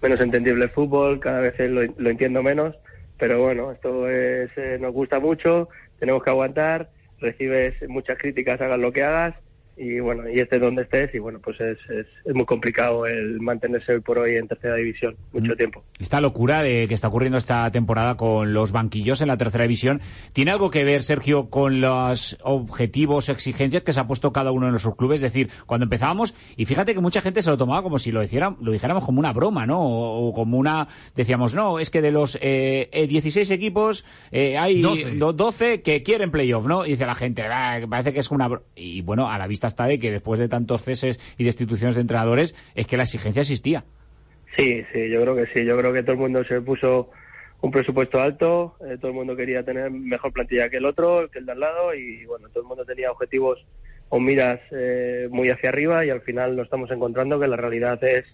menos entendible el fútbol, cada vez lo, lo entiendo menos, pero bueno, esto es, nos gusta mucho, tenemos que aguantar recibes muchas críticas, hagas lo que hagas, y bueno, y estés donde estés, y bueno, pues es, es, es, muy complicado el mantenerse hoy por hoy en tercera división mucho mm. tiempo. Esta locura de que está ocurriendo esta temporada con los banquillos en la tercera división, ¿tiene algo que ver, Sergio, con los objetivos, exigencias que se ha puesto cada uno de nuestros clubes? Es decir, cuando empezábamos, y fíjate que mucha gente se lo tomaba como si lo, hiciera, lo dijéramos como una broma, ¿no? O, como una, decíamos, no, es que de los eh, 16 equipos eh, hay 12. 12. que quieren playoff, ¿no? Y dice la gente, ah, parece que es una... Y bueno, a la vista hasta de que después de tantos ceses y destituciones de entrenadores, es que la exigencia existía. Sí, sí, yo creo que sí. Yo creo que todo el mundo se puso un presupuesto alto, eh, todo el mundo quería tener mejor plantilla que el otro, que el de al lado, y bueno, todo el mundo tenía objetivos o miras eh, muy hacia arriba y al final nos estamos encontrando que la realidad es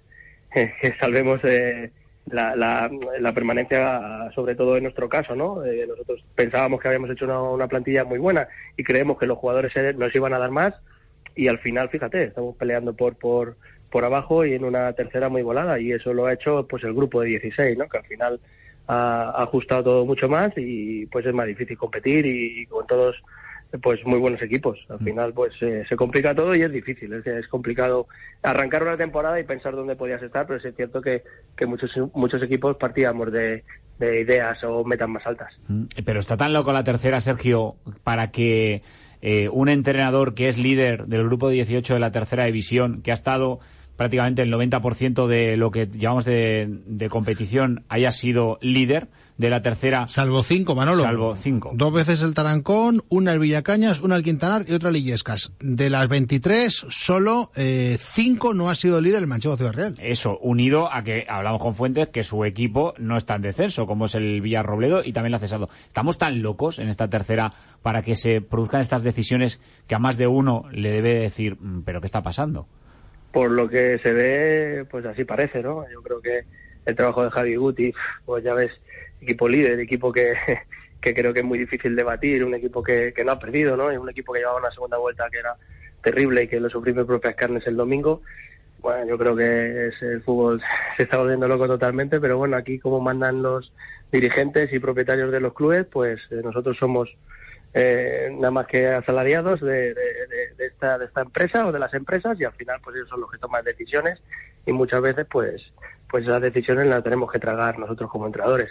que salvemos eh, la, la, permanencia, sobre todo en nuestro caso, ¿no? nosotros pensábamos que habíamos hecho una, plantilla muy buena y creemos que los jugadores nos iban a dar más y al final, fíjate, estamos peleando por, por, por abajo y en una tercera muy volada y eso lo ha hecho pues el grupo de 16, ¿no? Que al final ha, ajustado todo mucho más y pues es más difícil competir y, con todos pues muy buenos equipos. Al mm. final pues eh, se complica todo y es difícil, es, es, complicado arrancar una temporada y pensar dónde podías estar, pero es cierto que, que muchos muchos equipos partíamos de, de ideas o metas más altas. Mm. Pero está tan loco la tercera, Sergio, para que eh, un entrenador que es líder del grupo 18 de la tercera división, que ha estado prácticamente el 90% de lo que llevamos de, de competición haya sido líder de la tercera. Salvo cinco, Manolo. Salvo cinco. Dos veces el Tarancón, una el Villacañas, una el Quintanar y otra el Illescas. De las 23, solo eh, cinco no ha sido líder el Manchego Ciudad Real. Eso, unido a que hablamos con Fuentes que su equipo no está en descenso, como es el Villarrobledo y también lo ha cesado. Estamos tan locos en esta tercera para que se produzcan estas decisiones que a más de uno le debe decir, "Mm, pero ¿qué está pasando? Por lo que se ve, pues así parece, ¿no? Yo creo que el trabajo de Javi Guti, pues ya ves, equipo líder, equipo que, creo que es muy difícil de batir, un equipo que, no ha perdido, ¿no? Es un equipo que llevaba una segunda vuelta que era terrible y que lo sufrí en propias carnes el domingo. Bueno, yo creo que es, el fútbol se está volviendo loco totalmente, pero bueno, aquí como mandan los dirigentes y propietarios de los clubes, pues eh, nosotros somos eh, nada más que asalariados de, de- de- de esta, de esta empresa o de las empresas y al final pues ellos son los que toman decisiones y muchas veces pues pues esas decisiones las tenemos que tragar nosotros como entrenadores.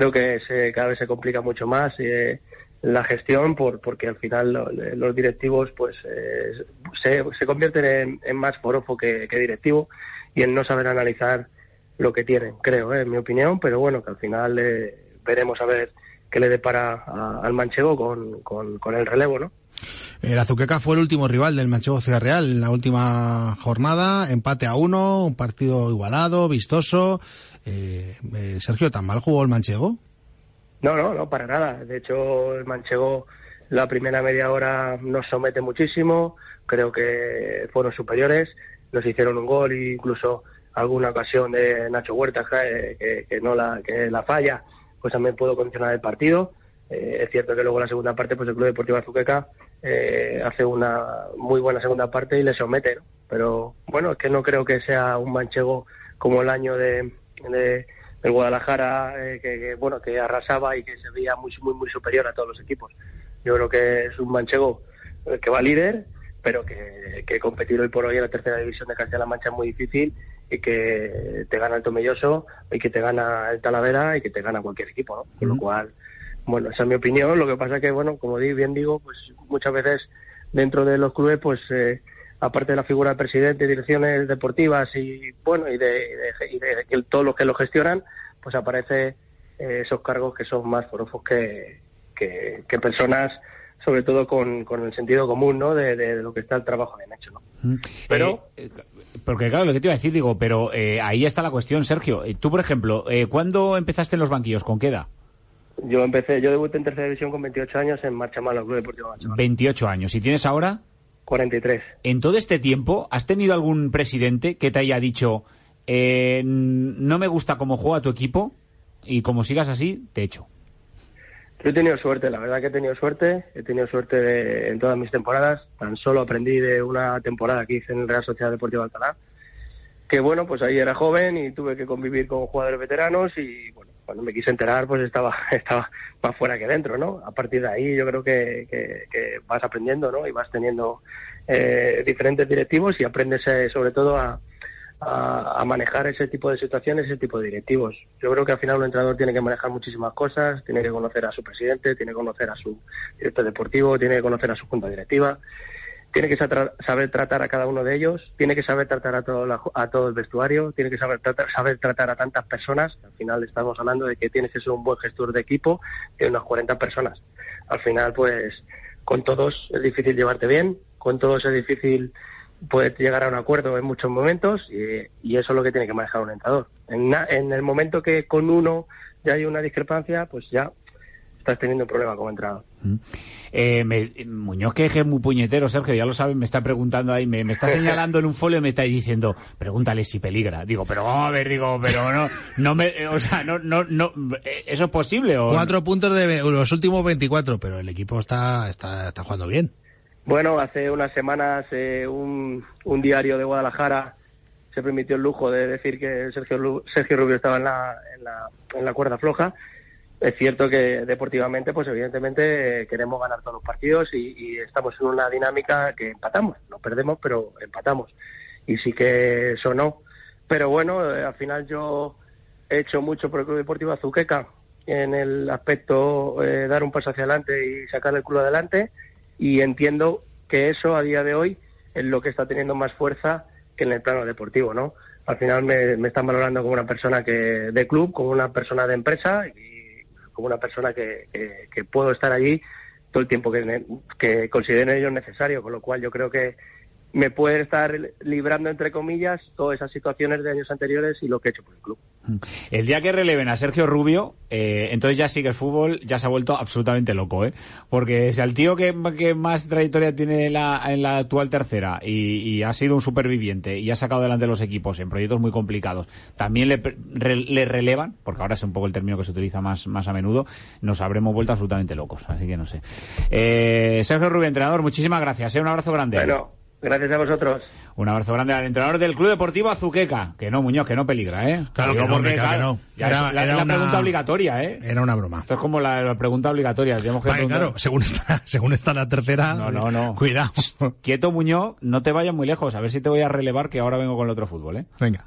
Creo que se, cada vez se complica mucho más eh, la gestión por, porque al final lo- los directivos pues eh, se, se convierten en, en más forofo que, directivo y en no saber analizar lo que tienen, creo, eh, en mi opinión, pero bueno, que al final eh, veremos a ver qué le depara a- al manchego con, con, con el relevo, ¿no? El Azuqueca fue el último rival del Manchego Ciudad Real en la última jornada, empate a uno, un partido igualado, vistoso. Eh, eh, Sergio, ¿tan mal jugó el Manchego? No, no, no, para nada. De hecho, el manchego la primera media hora nos somete muchísimo, creo que fueron superiores, nos hicieron un gol e incluso alguna ocasión de Nacho Huerta que, no la, que la falla, pues también pudo condicionar el partido. Eh, es cierto que luego la segunda parte, pues el Club Deportivo Azuqueca eh, hace una muy buena segunda parte y le somete, ¿no? Pero bueno, es que no creo que sea un manchego como el año de, de- del Guadalajara, eh, que, que, bueno, que arrasaba y que se veía muy, muy, muy superior a todos los equipos. Yo creo que es un manchego eh, que va líder, pero que, que competir hoy por hoy en la tercera división de Castilla-La Mancha es muy difícil y que te gana el Tomelloso y que te gana el Talavera y que te gana cualquier equipo, ¿no? Con lo cual, bueno, esa es mi opinión. Lo que pasa es que, bueno, como di- bien digo, pues muchas veces dentro de los clubes, pues eh, aparte de la figura del presidente, direcciones deportivas y, bueno, y de, y de- y de que todos los que lo gestionan, pues aparece eh, esos cargos que son más forofos que, que, que personas, sobre todo con, con el sentido común, ¿no? De, de lo que está el trabajo bien hecho, ¿no? Pero... porque claro, lo que te iba a decir, digo, pero eh, ahí está la cuestión, Sergio. Eh, Tú, por ejemplo, eh, ¿cuándo empezaste en los banquillos? ¿Con qué edad? Yo empecé, yo debuté en tercera división con 28 años en Marcha Malo, Club Deportivo Marcha Malo. 28 años. ¿Y tienes ahora? 43. En todo este tiempo, ¿has tenido algún presidente que te haya dicho, eh, no me gusta cómo juega tu equipo y como sigas así, te echo? Yo he tenido suerte, la verdad que he tenido suerte. He tenido suerte de- en todas mis temporadas. Tan solo aprendí de una temporada que hice en el Real Sociedad Deportiva Alcalá. Que bueno, pues ahí era joven y tuve que convivir con jugadores veteranos y bueno, cuando me quise enterar pues estaba, estaba más fuera que dentro, ¿no? A partir de ahí yo creo que, que- vas aprendiendo, ¿no? Y vas teniendo eh, diferentes directivos y aprendes eh, sobre todo a, a, a manejar ese tipo de situaciones, ese tipo de directivos. Yo creo que al final un entrenador tiene que manejar muchísimas cosas, tiene que conocer a su presidente, tiene que conocer a su director deportivo, tiene que conocer a su junta directiva, tiene que sa- saber tratar a cada uno de ellos, tiene que saber tratar a todo, la- a todo el vestuario, tiene que saber tratar, saber tratar a tantas personas. Al final estamos hablando de que tienes que ser un buen gestor de equipo de unas 40 personas. Al final, pues, con todos es difícil llevarte bien, con todos es difícil poder llegar a un acuerdo en muchos momentos y, eso es lo que tiene que manejar un entrenador. En, en el momento que con uno ya hay una discrepancia, pues ya estás teniendo un problema como entrenador. Eh, me- Muñoz, que es muy puñetero, Sergio, ya lo saben, me está preguntando ahí, me, me está señalando en un folio y me está diciendo, pregúntale si peligra. Digo, pero vamos a ver, digo, pero no, no me, eh, o sea, no, no, no, eh, ¿eso es posible o? Cuatro puntos de los últimos 24, pero el equipo está, está, está jugando bien. Bueno, hace unas semanas eh, un, un diario de Guadalajara se permitió el lujo de decir que Sergio, Sergio Rubio estaba en la, en, la, en la cuerda floja. Es cierto que deportivamente, pues evidentemente eh, queremos ganar todos los partidos y, y estamos en una dinámica que empatamos. No perdemos, pero empatamos. Y sí que sonó. Pero bueno, eh, al final yo he hecho mucho por el Club Deportivo Azuqueca en el aspecto eh, dar un paso hacia adelante y sacar el culo adelante y entiendo que eso a día de hoy es lo que está teniendo más fuerza que en el plano deportivo, ¿no? Al final me, me están valorando como una persona que de club, como una persona de empresa y como una persona que, que, que puedo estar allí todo el tiempo que, que consideren ellos necesario, con lo cual yo creo que me pueden estar librando, entre comillas, todas esas situaciones de años anteriores y lo que he hecho por el club. El día que releven a Sergio Rubio, eh, entonces ya sí que el fútbol ya se ha vuelto absolutamente loco, ¿eh? Porque si al tío que, que más trayectoria tiene en la, en la actual tercera y, y, ha sido un superviviente y ha sacado adelante los equipos en proyectos muy complicados, también le, re, le relevan, porque ahora es un poco el término que se utiliza más, más a menudo, nos habremos vuelto absolutamente locos, así que no sé. Eh, Sergio Rubio, entrenador, muchísimas gracias, ¿eh? un abrazo grande. Bueno. Gracias a vosotros. Un abrazo grande al entrenador del Club Deportivo Azuqueca. Que no, Muñoz, que no peligra, ¿eh? Claro, que no, porque, claro, que no. Ya era, es la, era la una... pregunta obligatoria, ¿eh? Era una broma. Esto es como la, la pregunta obligatoria. Tenemos que vale, claro, según está, según está la tercera. No, no, no. Cuidado. Quieto, Muñoz, no te vayas muy lejos. A ver si te voy a relevar, que ahora vengo con el otro fútbol, ¿eh? Venga.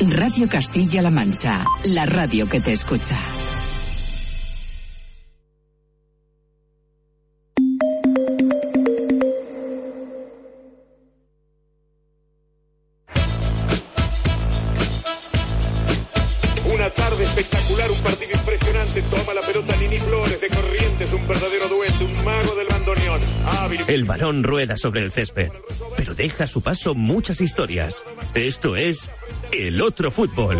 Radio Castilla-La Mancha, la radio que te escucha. Una tarde espectacular, un partido impresionante. Toma la pelota Nini Flores de Corrientes, un verdadero dueto, un mago del bandoneón. Hábil. El balón rueda sobre el césped, pero deja a su paso muchas historias. Esto es el otro fútbol.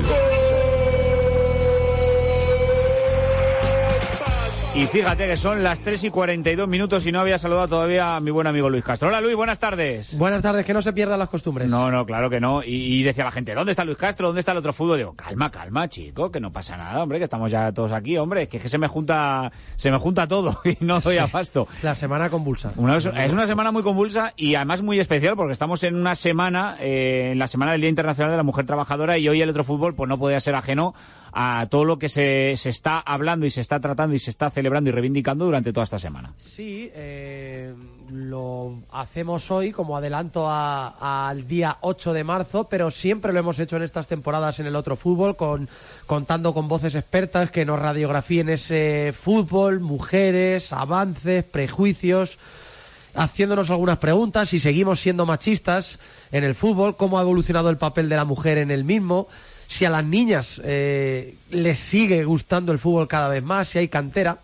Y fíjate que son las 3 y 42 minutos y no había saludado todavía a mi buen amigo Luis Castro. Hola Luis, buenas tardes. Buenas tardes, que no se pierdan las costumbres. No, no, claro que no. Y, y, decía la gente, ¿dónde está Luis Castro? ¿Dónde está el otro fútbol? Digo, calma, calma, chico, que no pasa nada, hombre, que estamos ya todos aquí, hombre, que, que se me junta, se me junta todo y no doy pasto. La semana convulsa. Una, es una semana muy convulsa y además muy especial porque estamos en una semana, eh, en la semana del Día Internacional de la Mujer Trabajadora y hoy el otro fútbol pues no podía ser ajeno a todo lo que se, se está hablando y se está tratando y se está celebrando y reivindicando durante toda esta semana. Sí, eh, lo hacemos hoy como adelanto al día 8 de marzo, pero siempre lo hemos hecho en estas temporadas en el otro fútbol, con, contando con voces expertas que nos radiografíen ese fútbol, mujeres, avances, prejuicios haciéndonos algunas preguntas si seguimos siendo machistas en el fútbol, cómo ha evolucionado el papel de la mujer en el mismo, si a las niñas eh, les sigue gustando el fútbol cada vez más, si hay cantera.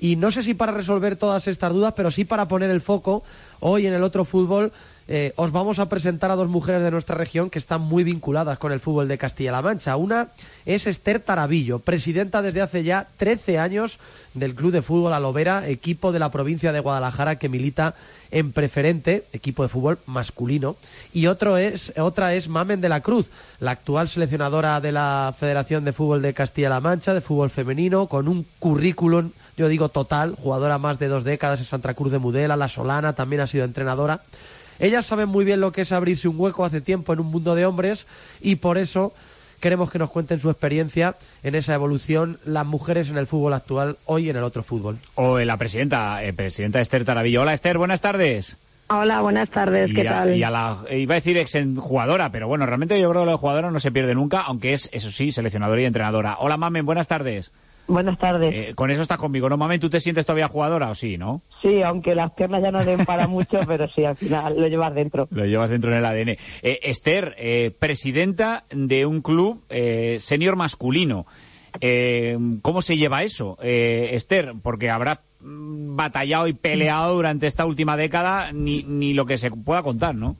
Y no sé si para resolver todas estas dudas, pero sí para poner el foco hoy en el otro fútbol. Eh, os vamos a presentar a dos mujeres de nuestra región que están muy vinculadas con el fútbol de Castilla-La Mancha. Una es Esther Tarabillo, presidenta desde hace ya 13 años del Club de Fútbol Alovera, equipo de la provincia de Guadalajara que milita en preferente, equipo de fútbol masculino, y otro es, otra es Mamen de la Cruz, la actual seleccionadora de la Federación de Fútbol de Castilla-La Mancha, de fútbol femenino, con un currículum yo digo total, jugadora más de dos décadas en Santa Cruz de Mudela, la Solana, también ha sido entrenadora. Ellas saben muy bien lo que es abrirse un hueco hace tiempo en un mundo de hombres y por eso queremos que nos cuenten su experiencia en esa evolución las mujeres en el fútbol actual, hoy en el otro fútbol. O la presidenta, eh, presidenta Esther Tarabillo. Hola Esther, buenas tardes. Hola, buenas tardes, ¿qué y a, tal? Y a la, iba a decir ex jugadora, pero bueno, realmente yo creo que la jugadora no se pierde nunca, aunque es, eso sí, seleccionadora y entrenadora. Hola Mamen, buenas tardes. Buenas tardes. Eh, con eso estás conmigo, ¿no, Mamen? ¿Tú te sientes todavía jugadora o sí, no? Sí, aunque las piernas ya no den para mucho, pero sí, al final lo llevas dentro. Lo llevas dentro en el ADN. Eh, Esther, eh, presidenta de un club eh, senior masculino. Eh, ¿Cómo se lleva eso, eh, Esther? Porque habrá mm, batallado y peleado durante esta última década ni, ni lo que se pueda contar, ¿no?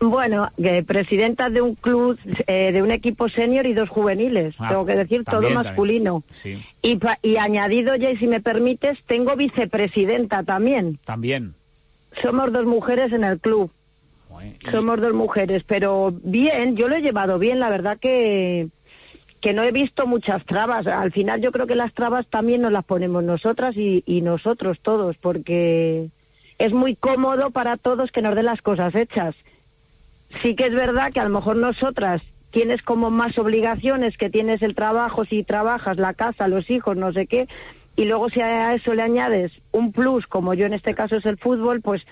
Bueno, presidenta de un club, eh, de un equipo senior y dos juveniles, Ah, tengo que decir, también, todo masculino. Sí, Y, pa- y añadido ya, y si me permites, tengo vicepresidenta también. también. Somos dos mujeres en el club. Somos dos mujeres, pero bien, yo lo he llevado bien, la verdad que, que no he visto muchas trabas. Al final yo creo que las trabas también nos las ponemos nosotras y, y nosotros todos, porque es muy cómodo para todos que nos den las cosas hechas. Sí que es verdad que a lo mejor nosotras tienes como más obligaciones, que tienes el trabajo, si trabajas, la casa, los hijos, no sé qué, y luego si a eso le añades un plus, como yo en este caso es el fútbol, pues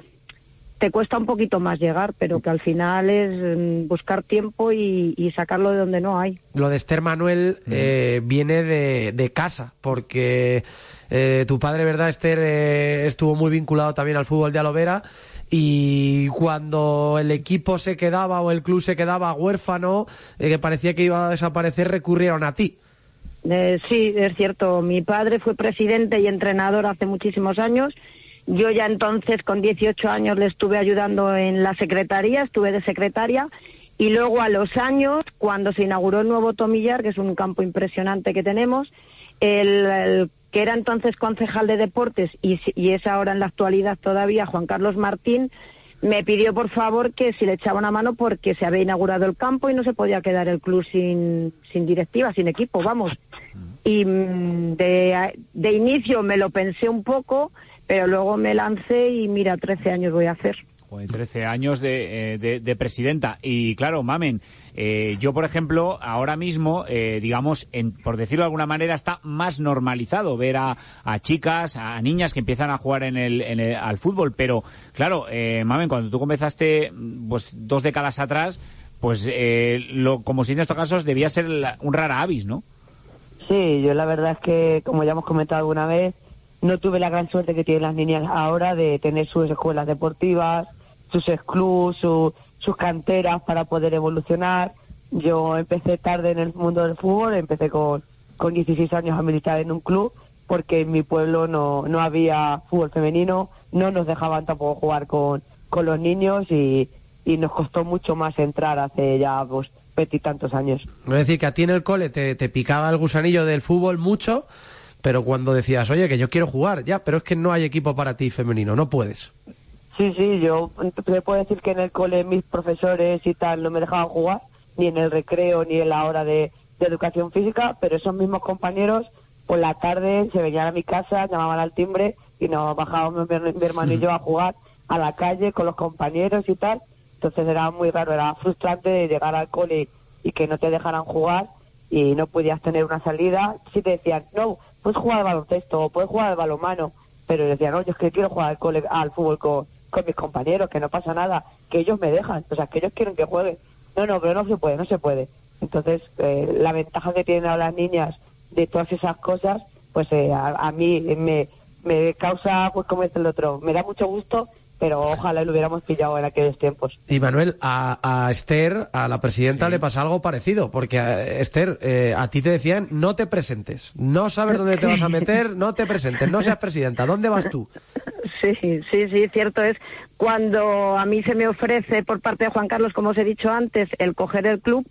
te cuesta un poquito más llegar, pero que al final es mm, buscar tiempo y, y sacarlo de donde no hay. Lo de Esther Manuel eh, viene de, de casa, porque eh, tu padre, ¿verdad, Esther? eh, estuvo muy vinculado también al fútbol de Alovera y cuando el equipo se quedaba o el club se quedaba huérfano, eh, que parecía que iba a desaparecer, recurrieron a ti. Eh, sí, es cierto. Mi padre fue presidente y entrenador hace muchísimos años. Yo ya entonces, con 18 años, le estuve ayudando en la secretaría, estuve de secretaria. Y luego, a los años, cuando se inauguró el nuevo Tomillar, que es un campo impresionante que tenemos, el, el que era entonces concejal de deportes y, y es ahora en la actualidad todavía Juan Carlos Martín, me pidió por favor que si le echaba una mano porque se había inaugurado el campo y no se podía quedar el club sin, sin directiva, sin equipo, vamos. Y mm, de, de inicio me lo pensé un poco, pero luego me lancé y mira, 13 años voy a hacer. Joder, 13 años de, eh, de- de presidenta. Y claro, mamen, eh, yo, por ejemplo, ahora mismo, eh, digamos, en- por decirlo de alguna manera, está más normalizado ver a, a chicas, a niñas que empiezan a jugar en el, en el- al fútbol. Pero, claro, eh, mamen, cuando tú comenzaste, pues, dos décadas atrás, pues, eh, lo, como si en estos casos debía ser la- un rara avis, ¿no? Sí, yo la verdad es que, como ya hemos comentado alguna vez, no tuve la gran suerte que tienen las niñas ahora de tener sus escuelas deportivas, sus clubs, su- sus canteras para poder evolucionar. Yo empecé tarde en el mundo del fútbol, empecé con, con 16 años a militar en un club porque en mi pueblo no, no había fútbol femenino, no nos dejaban tampoco jugar con, con los niños y, y nos costó mucho más entrar hace ya pues veintitantos años. Es decir, que a ti en el cole te, te picaba el gusanillo del fútbol mucho, pero cuando decías, oye, que yo quiero jugar, ya, pero es que no hay equipo para ti femenino, no puedes. Sí, sí, yo te puedo decir que en el cole mis profesores y tal no me dejaban jugar, ni en el recreo, ni en la hora de, de educación física, pero esos mismos compañeros por la tarde se venían a mi casa, llamaban al timbre y nos bajábamos mi, mi hermano y yo a jugar a la calle con los compañeros y tal. Entonces era muy raro, era frustrante de llegar al cole y que no te dejaran jugar y no podías tener una salida. Si te decían, no, puedes jugar al baloncesto o puedes jugar al balonmano, pero yo decía, no, yo es que quiero jugar al, cole, al fútbol con, con mis compañeros, que no pasa nada, que ellos me dejan, o sea, que ellos quieren que juegue. No, no, pero no se puede, no se puede. Entonces, eh, la ventaja que tienen ahora las niñas de todas esas cosas, pues eh, a, a mí me, me causa, pues como dice el otro, me da mucho gusto, pero ojalá lo hubiéramos pillado en aquellos tiempos. Y Manuel, a, a Esther, a la presidenta, le pasa algo parecido, porque a Esther, eh, a ti te decían no te presentes, no sabes dónde te vas a meter, no te presentes, no seas presidenta, ¿dónde vas tú? Sí, sí, sí, cierto es. Cuando a mí se me ofrece por parte de Juan Carlos, como os he dicho antes, el coger el club,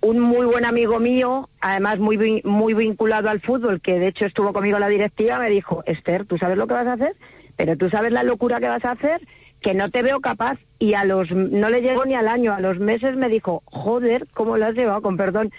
un muy buen amigo mío, además muy muy vinculado al fútbol, que de hecho estuvo conmigo en la directiva, me dijo, Esther, ¿tú sabes lo que vas a hacer? Pero tú sabes la locura que vas a hacer, que no te veo capaz. Y a los, no le llegó ni al año, a los meses me dijo, joder, ¿cómo lo has llevado? Con perdón,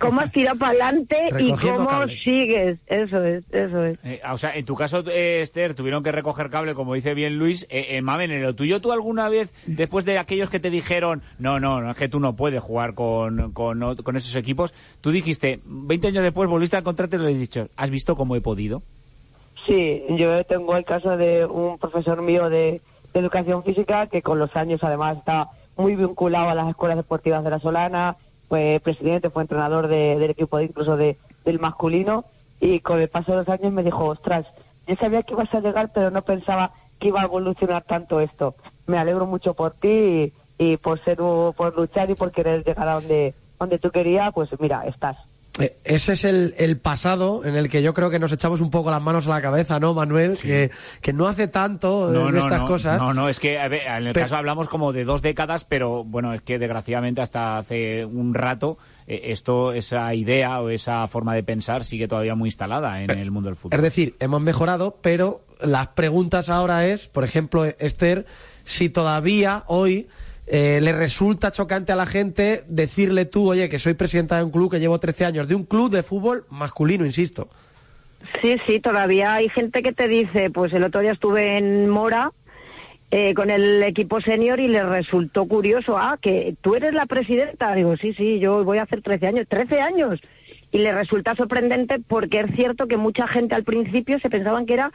¿cómo has tirado para adelante y cómo sigues? Eso es, eso es. Eh, o sea, en tu caso, eh, Esther, tuvieron que recoger cable, como dice bien Luis. Eh, eh, Mamen, en lo tuyo, ¿tú alguna vez, después de aquellos que te dijeron, no, no, no, es que tú no puedes jugar con, con, con esos equipos, tú dijiste, 20 años después volviste al contrato y le has dicho, ¿has visto cómo he podido? Sí, yo tengo el caso de un profesor mío de, educación física que con los años además está muy vinculado a las escuelas deportivas de la Solana, fue presidente, fue entrenador del equipo de, incluso de, del masculino y con el paso de los años me dijo, ostras, yo sabía que ibas a llegar pero no pensaba que iba a evolucionar tanto esto. Me alegro mucho por ti y, por ser por luchar y por querer llegar a donde donde tú querías, pues mira, estás. Eh, ese es el, el, pasado en el que yo creo que nos echamos un poco las manos a la cabeza, ¿no, Manuel? Que, que, no hace tanto de estas cosas. No, no, es que en el caso hablamos como de dos décadas, pero bueno, es que desgraciadamente hasta hace un rato eh, esto, esa idea o esa forma de pensar sigue todavía muy instalada en el mundo del fútbol. Es decir, hemos mejorado, pero las preguntas ahora es, por ejemplo, Esther, si todavía hoy eh, le resulta chocante a la gente decirle tú, oye, que soy presidenta de un club que llevo 13 años, de un club de fútbol masculino, insisto. Sí, sí, todavía hay gente que te dice, pues el otro día estuve en Mora eh, con el equipo senior y le resultó curioso, ah, que tú eres la presidenta. Digo, sí, sí, yo voy a hacer 13 años, 13 años. Y le resulta sorprendente porque es cierto que mucha gente al principio se pensaban que era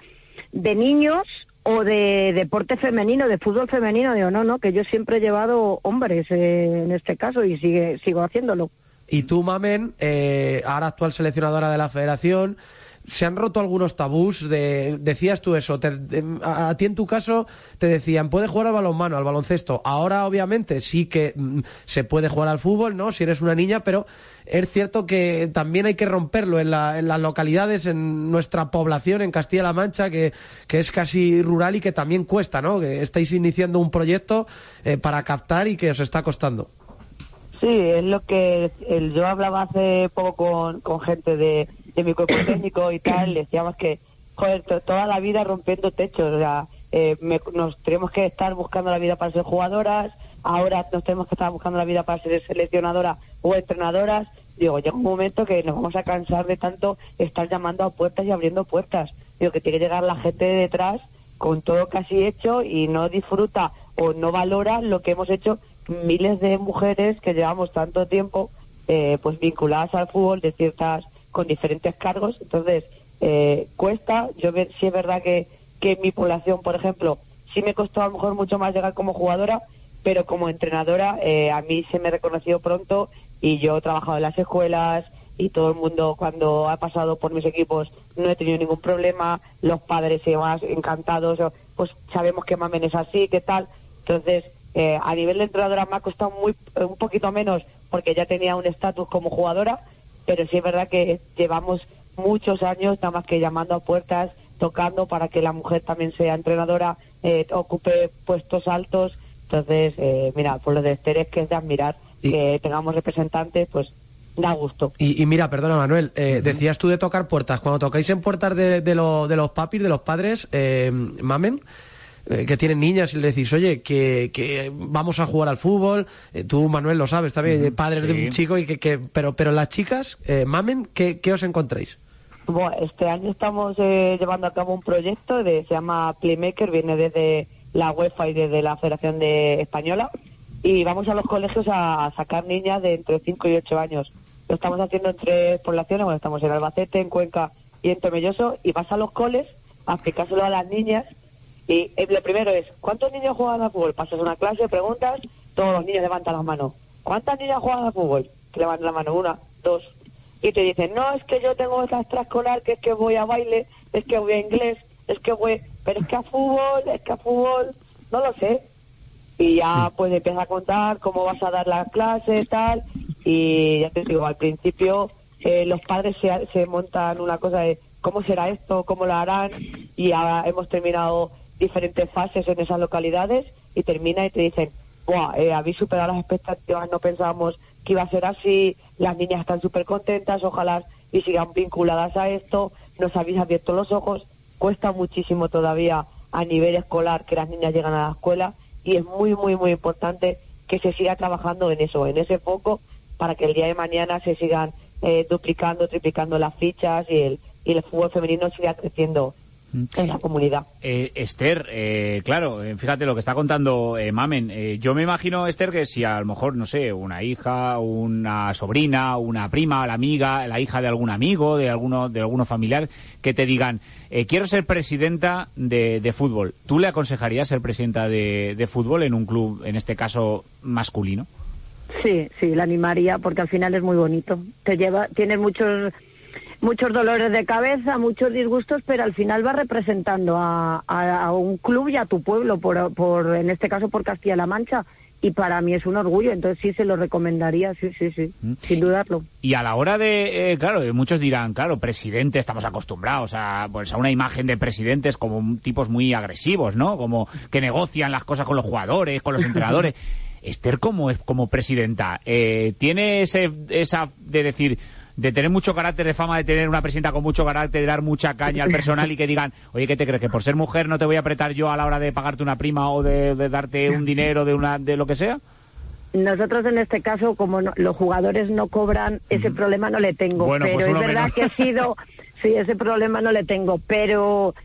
de niños o de deporte femenino, de fútbol femenino, digo, no, no, que yo siempre he llevado hombres eh, en este caso y sigue, sigo haciéndolo. Y tú, Mamen, eh, ahora actual seleccionadora de la federación, se han roto algunos tabús de, decías tú eso, a, ti en tu caso te decían, puede jugar al balonmano, al baloncesto. Ahora obviamente sí que mm, se puede jugar al fútbol, ¿no? Si eres una niña, pero es cierto que también hay que romperlo en, las localidades, en nuestra población, en Castilla-La Mancha, que, es casi rural y que también cuesta, ¿no? Que estáis iniciando un proyecto eh, para captar y que os está costando. Sí, es lo que yo hablaba hace poco con gente de de mi cuerpo técnico y tal, decíamos que, joder, toda la vida rompiendo techos, o sea, eh, nos tenemos que estar buscando la vida para ser jugadoras, ahora nos tenemos que estar buscando la vida para ser seleccionadoras o entrenadoras. Digo, llega un momento que nos vamos a cansar de tanto estar llamando a puertas y abriendo puertas. Digo, que tiene que llegar la gente detrás con todo casi hecho y no disfruta o no valora lo que hemos hecho miles de mujeres que llevamos tanto tiempo eh, pues vinculadas al fútbol de ciertas con diferentes cargos. Entonces, eh, cuesta. Yo sí es verdad que, que mi población, por ejemplo, sí me costó a lo mejor mucho más llegar como jugadora, pero como entrenadora eh, a mí se me reconoció pronto y yo he trabajado en las escuelas y todo el mundo cuando ha pasado por mis equipos no he tenido ningún problema, los padres y demás encantados, pues sabemos que Mamen es así, qué tal. Entonces, eh, a nivel de entrenadora me ha costado muy, un poquito menos porque ya tenía un estatus como jugadora, pero sí es verdad que llevamos muchos años nada más que llamando a puertas, tocando para que la mujer también sea entrenadora, eh, ocupe puestos altos. Entonces, eh, mira, por lo de Esther es que es de admirar que tengamos representantes, pues da gusto. Y, mira, perdona Manuel, eh, decías tú de tocar puertas. Cuando tocáis en puertas de, de, de los papis, de los padres, mamen, eh, que tienen niñas y le decís, oye, que, que vamos a jugar al fútbol, eh, tú Manuel lo sabes también, padre de un chico, y que, que, pero, pero las chicas, eh, mamen, ¿qué, ¿qué os encontráis? Bueno, este año estamos llevando a cabo un proyecto de se llama Playmaker, viene desde la UEFA y desde la Federación de Española y vamos a los colegios a, sacar niñas de entre 5 y 8 años. Lo estamos haciendo en tres poblaciones, bueno, estamos en Albacete, en Cuenca y en Tomelloso y vas a los coles a explicárselo a las niñas y eh, lo primero es, ¿cuántos niños juegan al fútbol? Pasas una clase, preguntas, todos los niños levantan la mano. ¿Cuántas niñas juegan al fútbol? Te levantan la mano, una, dos. Y te dicen, no, es que yo tengo esta extraescolar, que es que voy a baile, es que voy a inglés, es que voy... Pero es que a fútbol, es que a fútbol, no lo sé. Y ya pues empieza a contar cómo vas a dar la clase, tal. Y ya te digo, al principio eh, los padres se, se montan una cosa de cómo será esto, cómo lo harán. Y ahora hemos terminado diferentes fases en esas localidades y termina y te dicen, Buah, eh, habéis superado las expectativas, no pensábamos que iba a ser así, las niñas están súper contentas, ojalá y sigan vinculadas a esto, nos habéis abierto los ojos, cuesta muchísimo todavía a nivel escolar que las niñas llegan a la escuela y es muy, muy, muy importante que se siga trabajando en eso, en ese foco, para que el día de mañana se sigan eh, duplicando, triplicando las fichas y el, y el fútbol femenino siga creciendo en la comunidad. Eh, Esther, eh, claro, eh, fíjate lo que está contando eh, Mamen. Eh, yo me imagino, Esther, que si a lo mejor, no sé, una hija, una sobrina, una prima, la amiga, la hija de algún amigo, de alguno, de alguno familiar, que te digan, eh, quiero ser presidenta de, de fútbol. ¿Tú le aconsejarías ser presidenta de, de fútbol en un club, en este caso, masculino? Sí, sí, la animaría porque al final es muy bonito. Te lleva, tienes muchos muchos dolores de cabeza, muchos disgustos, pero al final vas representando a, a- a un club y a tu pueblo, por, por en este caso por Castilla-La Mancha, y para mí es un orgullo, entonces sí se lo recomendaría, sí, sí, sí, sin dudarlo. Y a la hora de, eh, claro, eh, muchos dirán, claro, presidente, estamos acostumbrados a, pues, a una imagen de presidentes como tipos muy agresivos, ¿no? Como que negocian las cosas con los jugadores, con los entrenadores. Esther, como es como presidenta, eh, tiene ese, esa de decir, de tener mucho carácter, de fama de tener una presidenta con mucho carácter, de dar mucha caña al personal y que digan, oye, ¿qué te crees? Que por ser mujer no te voy a apretar yo a la hora de pagarte una prima o de, de darte un dinero de una, de lo que sea? Nosotros en este caso, como no- los jugadores no cobran, ese problema no le tengo. Bueno, pero pues es verdad menos. que he sido, sí, ese problema no le tengo, pero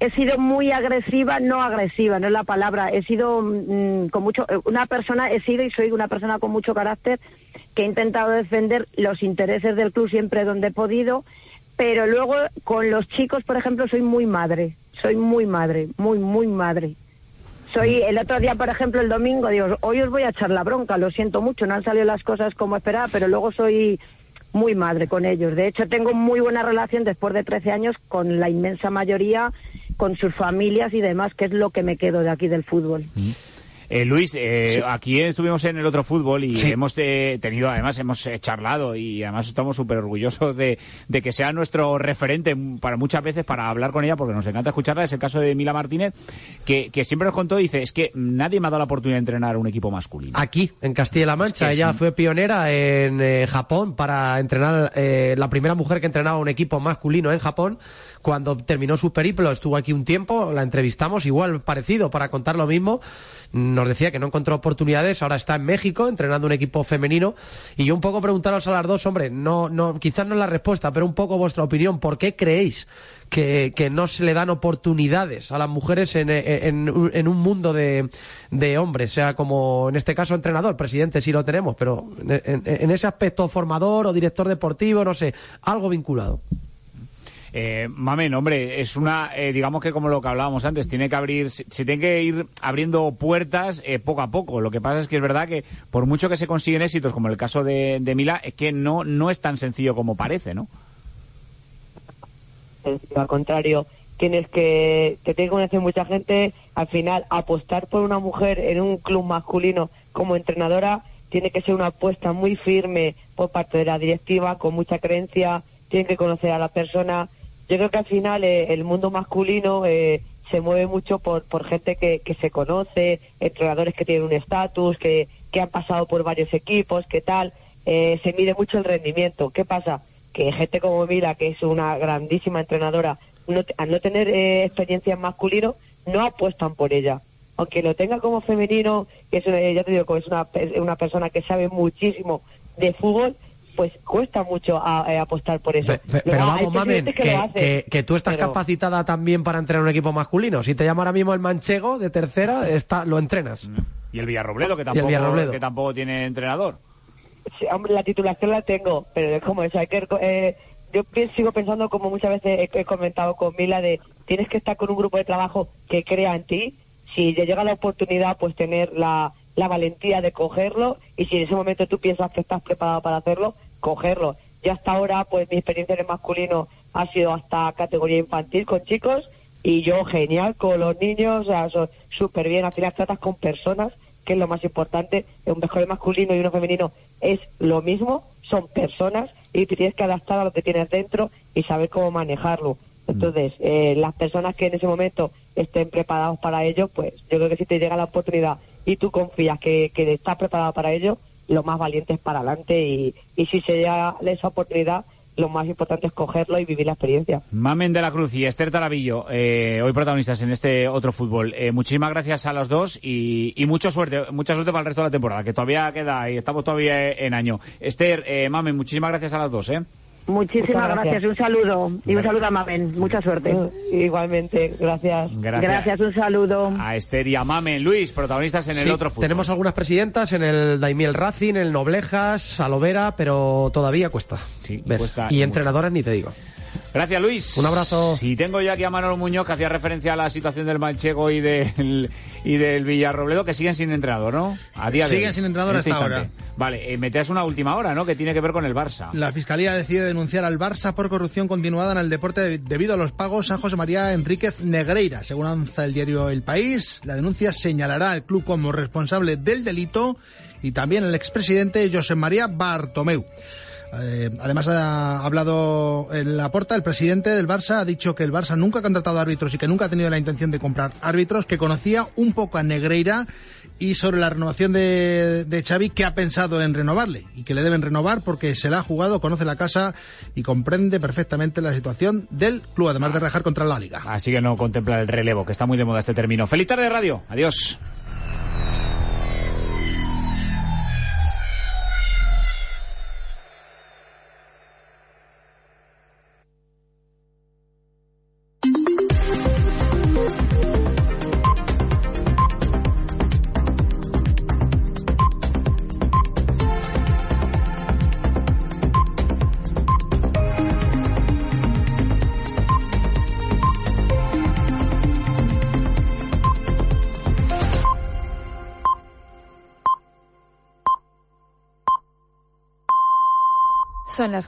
he sido muy agresiva, no agresiva, no es la palabra. He sido mm, con mucho, una persona, he sido y soy una persona con mucho carácter que he intentado defender los intereses del club siempre donde he podido, pero luego con los chicos, por ejemplo, soy muy madre, soy muy madre, muy, muy madre. Soy el otro día, por ejemplo, el domingo, digo, hoy os voy a echar la bronca, lo siento mucho, no han salido las cosas como esperaba, pero luego soy muy madre con ellos. De hecho, tengo muy buena relación después de 13 años con la inmensa mayoría, con sus familias y demás, que es lo que me quedo de aquí del fútbol. Eh, Luis, eh, aquí estuvimos en el otro fútbol y hemos eh, tenido, además, hemos eh, charlado y además estamos súper orgullosos de, de que sea nuestro referente para muchas veces para hablar con ella porque nos encanta escucharla. Es el caso de Mila Martínez, que, que siempre nos contó, dice, es que nadie me ha dado la oportunidad de entrenar un equipo masculino. Aquí, en Castilla-La Mancha. Ella fue pionera en eh, Japón para entrenar, eh, la primera mujer que entrenaba un equipo masculino en Japón. Cuando terminó su periplo, estuvo aquí un tiempo, la entrevistamos, igual parecido, para contar lo mismo. Nos decía que no encontró oportunidades, ahora está en México entrenando un equipo femenino. Y yo un poco preguntaros a las dos, hombre, no, no, quizás no es la respuesta, pero un poco vuestra opinión. ¿Por qué creéis que, que no se le dan oportunidades a las mujeres en, en- un mundo de, de hombres, sea como en este caso entrenador, presidente sí lo tenemos, pero en- en ese aspecto formador o director deportivo, no sé, algo vinculado. Eh, Mamen, hombre, es una, eh, digamos que como lo que hablábamos antes, tiene que abrir, se, tiene que ir abriendo puertas eh, poco a poco. Lo que pasa es que es verdad que por mucho que se consiguen éxitos, como el caso de, de Mila, es que no, no es tan sencillo como parece, ¿no? al contrario, tienes que, te tiene que conocer mucha gente, al final apostar por una mujer en un club masculino como entrenadora tiene que ser una apuesta muy firme por parte de la directiva, con mucha creencia, tienen que conocer a la persona. Yo creo que al final eh, el mundo masculino eh, se mueve mucho por, por gente que, que se conoce, entrenadores que tienen un estatus, que, que han pasado por varios equipos, que tal. Eh, se mide mucho el rendimiento. ¿Qué pasa? Que gente como Mila, que es una grandísima entrenadora, no, al no tener eh, experiencia en masculino, no apuestan por ella. Aunque lo tenga como femenino, que es una, ya te digo, es una, pe- una persona que sabe muchísimo de fútbol, pues cuesta mucho a- eh, apostar por eso. Pe- Luego, Pero vamos, Mamen, que, que- que tú estás pero- capacitada también para entrenar un equipo masculino. Si te llama ahora mismo el manchego de tercera, está, lo entrenas. Y el Villarrobledo, que tampoco, Villarrobledo. que tampoco tiene entrenador. Sí, hombre, la titulación la tengo, pero es como eso, hay que... eh, yo sigo pensando, como muchas veces he, he comentado con Mila, de tienes que estar con un grupo de trabajo que crea en ti. Si te llega la oportunidad, pues tener la, la valentía de cogerlo y si en ese momento tú piensas que estás preparado para hacerlo, cogerlo. Y hasta ahora, pues mi experiencia en el masculino ha sido hasta categoría infantil con chicos y yo genial con los niños, o sea, súper bien. Al final tratas con personas, que es lo más importante. Un mejor masculino y uno femenino es lo mismo, son personas y te tienes que adaptar a lo que tienes dentro y saber cómo manejarlo. Entonces, eh, las personas que en ese momento estén preparados para ello, pues yo creo que si te llega la oportunidad y tú confías que, que estás preparado para ello, lo más valiente es para adelante y, y si se llega esa oportunidad, lo más importante es cogerlo y vivir la experiencia. Mamen de la Cruz y Esther Tarabillo, eh, hoy protagonistas en este otro fútbol. Eh, muchísimas gracias a los dos y, y mucha suerte, mucha suerte para el resto de la temporada, que todavía queda y estamos todavía en año. Esther, eh, Mamen, muchísimas gracias a las dos, ¿eh? Muchísimas gracias. gracias. un saludo y un saludo a Mamen, mucha suerte. Igualmente, gracias. Gracias. un saludo. A Esther y a Mamen. Luis, protagonistas en el Sí, otro fútbol. Tenemos algunas presidentas en el Daimiel Racing, en el Noblejas, Alovera, pero todavía cuesta. ver. cuesta y mucho. entrenadoras ni te digo. Gracias, Luis. Un abrazo. Y tengo yo aquí a Manolo Muñoz, que hacía referencia a la situación del Manchego y del, y del Villarrobledo, que siguen sin entrenador, ¿no? A día de Siguen hoy, sin entrenador en este hasta instante. Vale, eh, metías una última hora, ¿no? Que tiene que ver con el Barça. La Fiscalía decide denunciar al Barça por corrupción continuada en el deporte de- debido a los pagos a José María Enríquez Negreira. Según avanza el diario El País, la denuncia señalará al club como responsable del delito y también al expresidente José María Bartomeu. Eh, además ha hablado en la porta el presidente del Barça ha dicho que el Barça nunca ha contratado árbitros y que nunca ha tenido la intención de comprar árbitros, que conocía un poco a Negreira y sobre la renovación de, de Xavi que ha pensado en renovarle y que le deben renovar porque se la ha jugado, conoce la casa y comprende perfectamente la situación del club, además de rajar contra la liga. Así que no contempla el relevo, que está muy de moda este término. Feliz tarde, radio. Adiós. Son las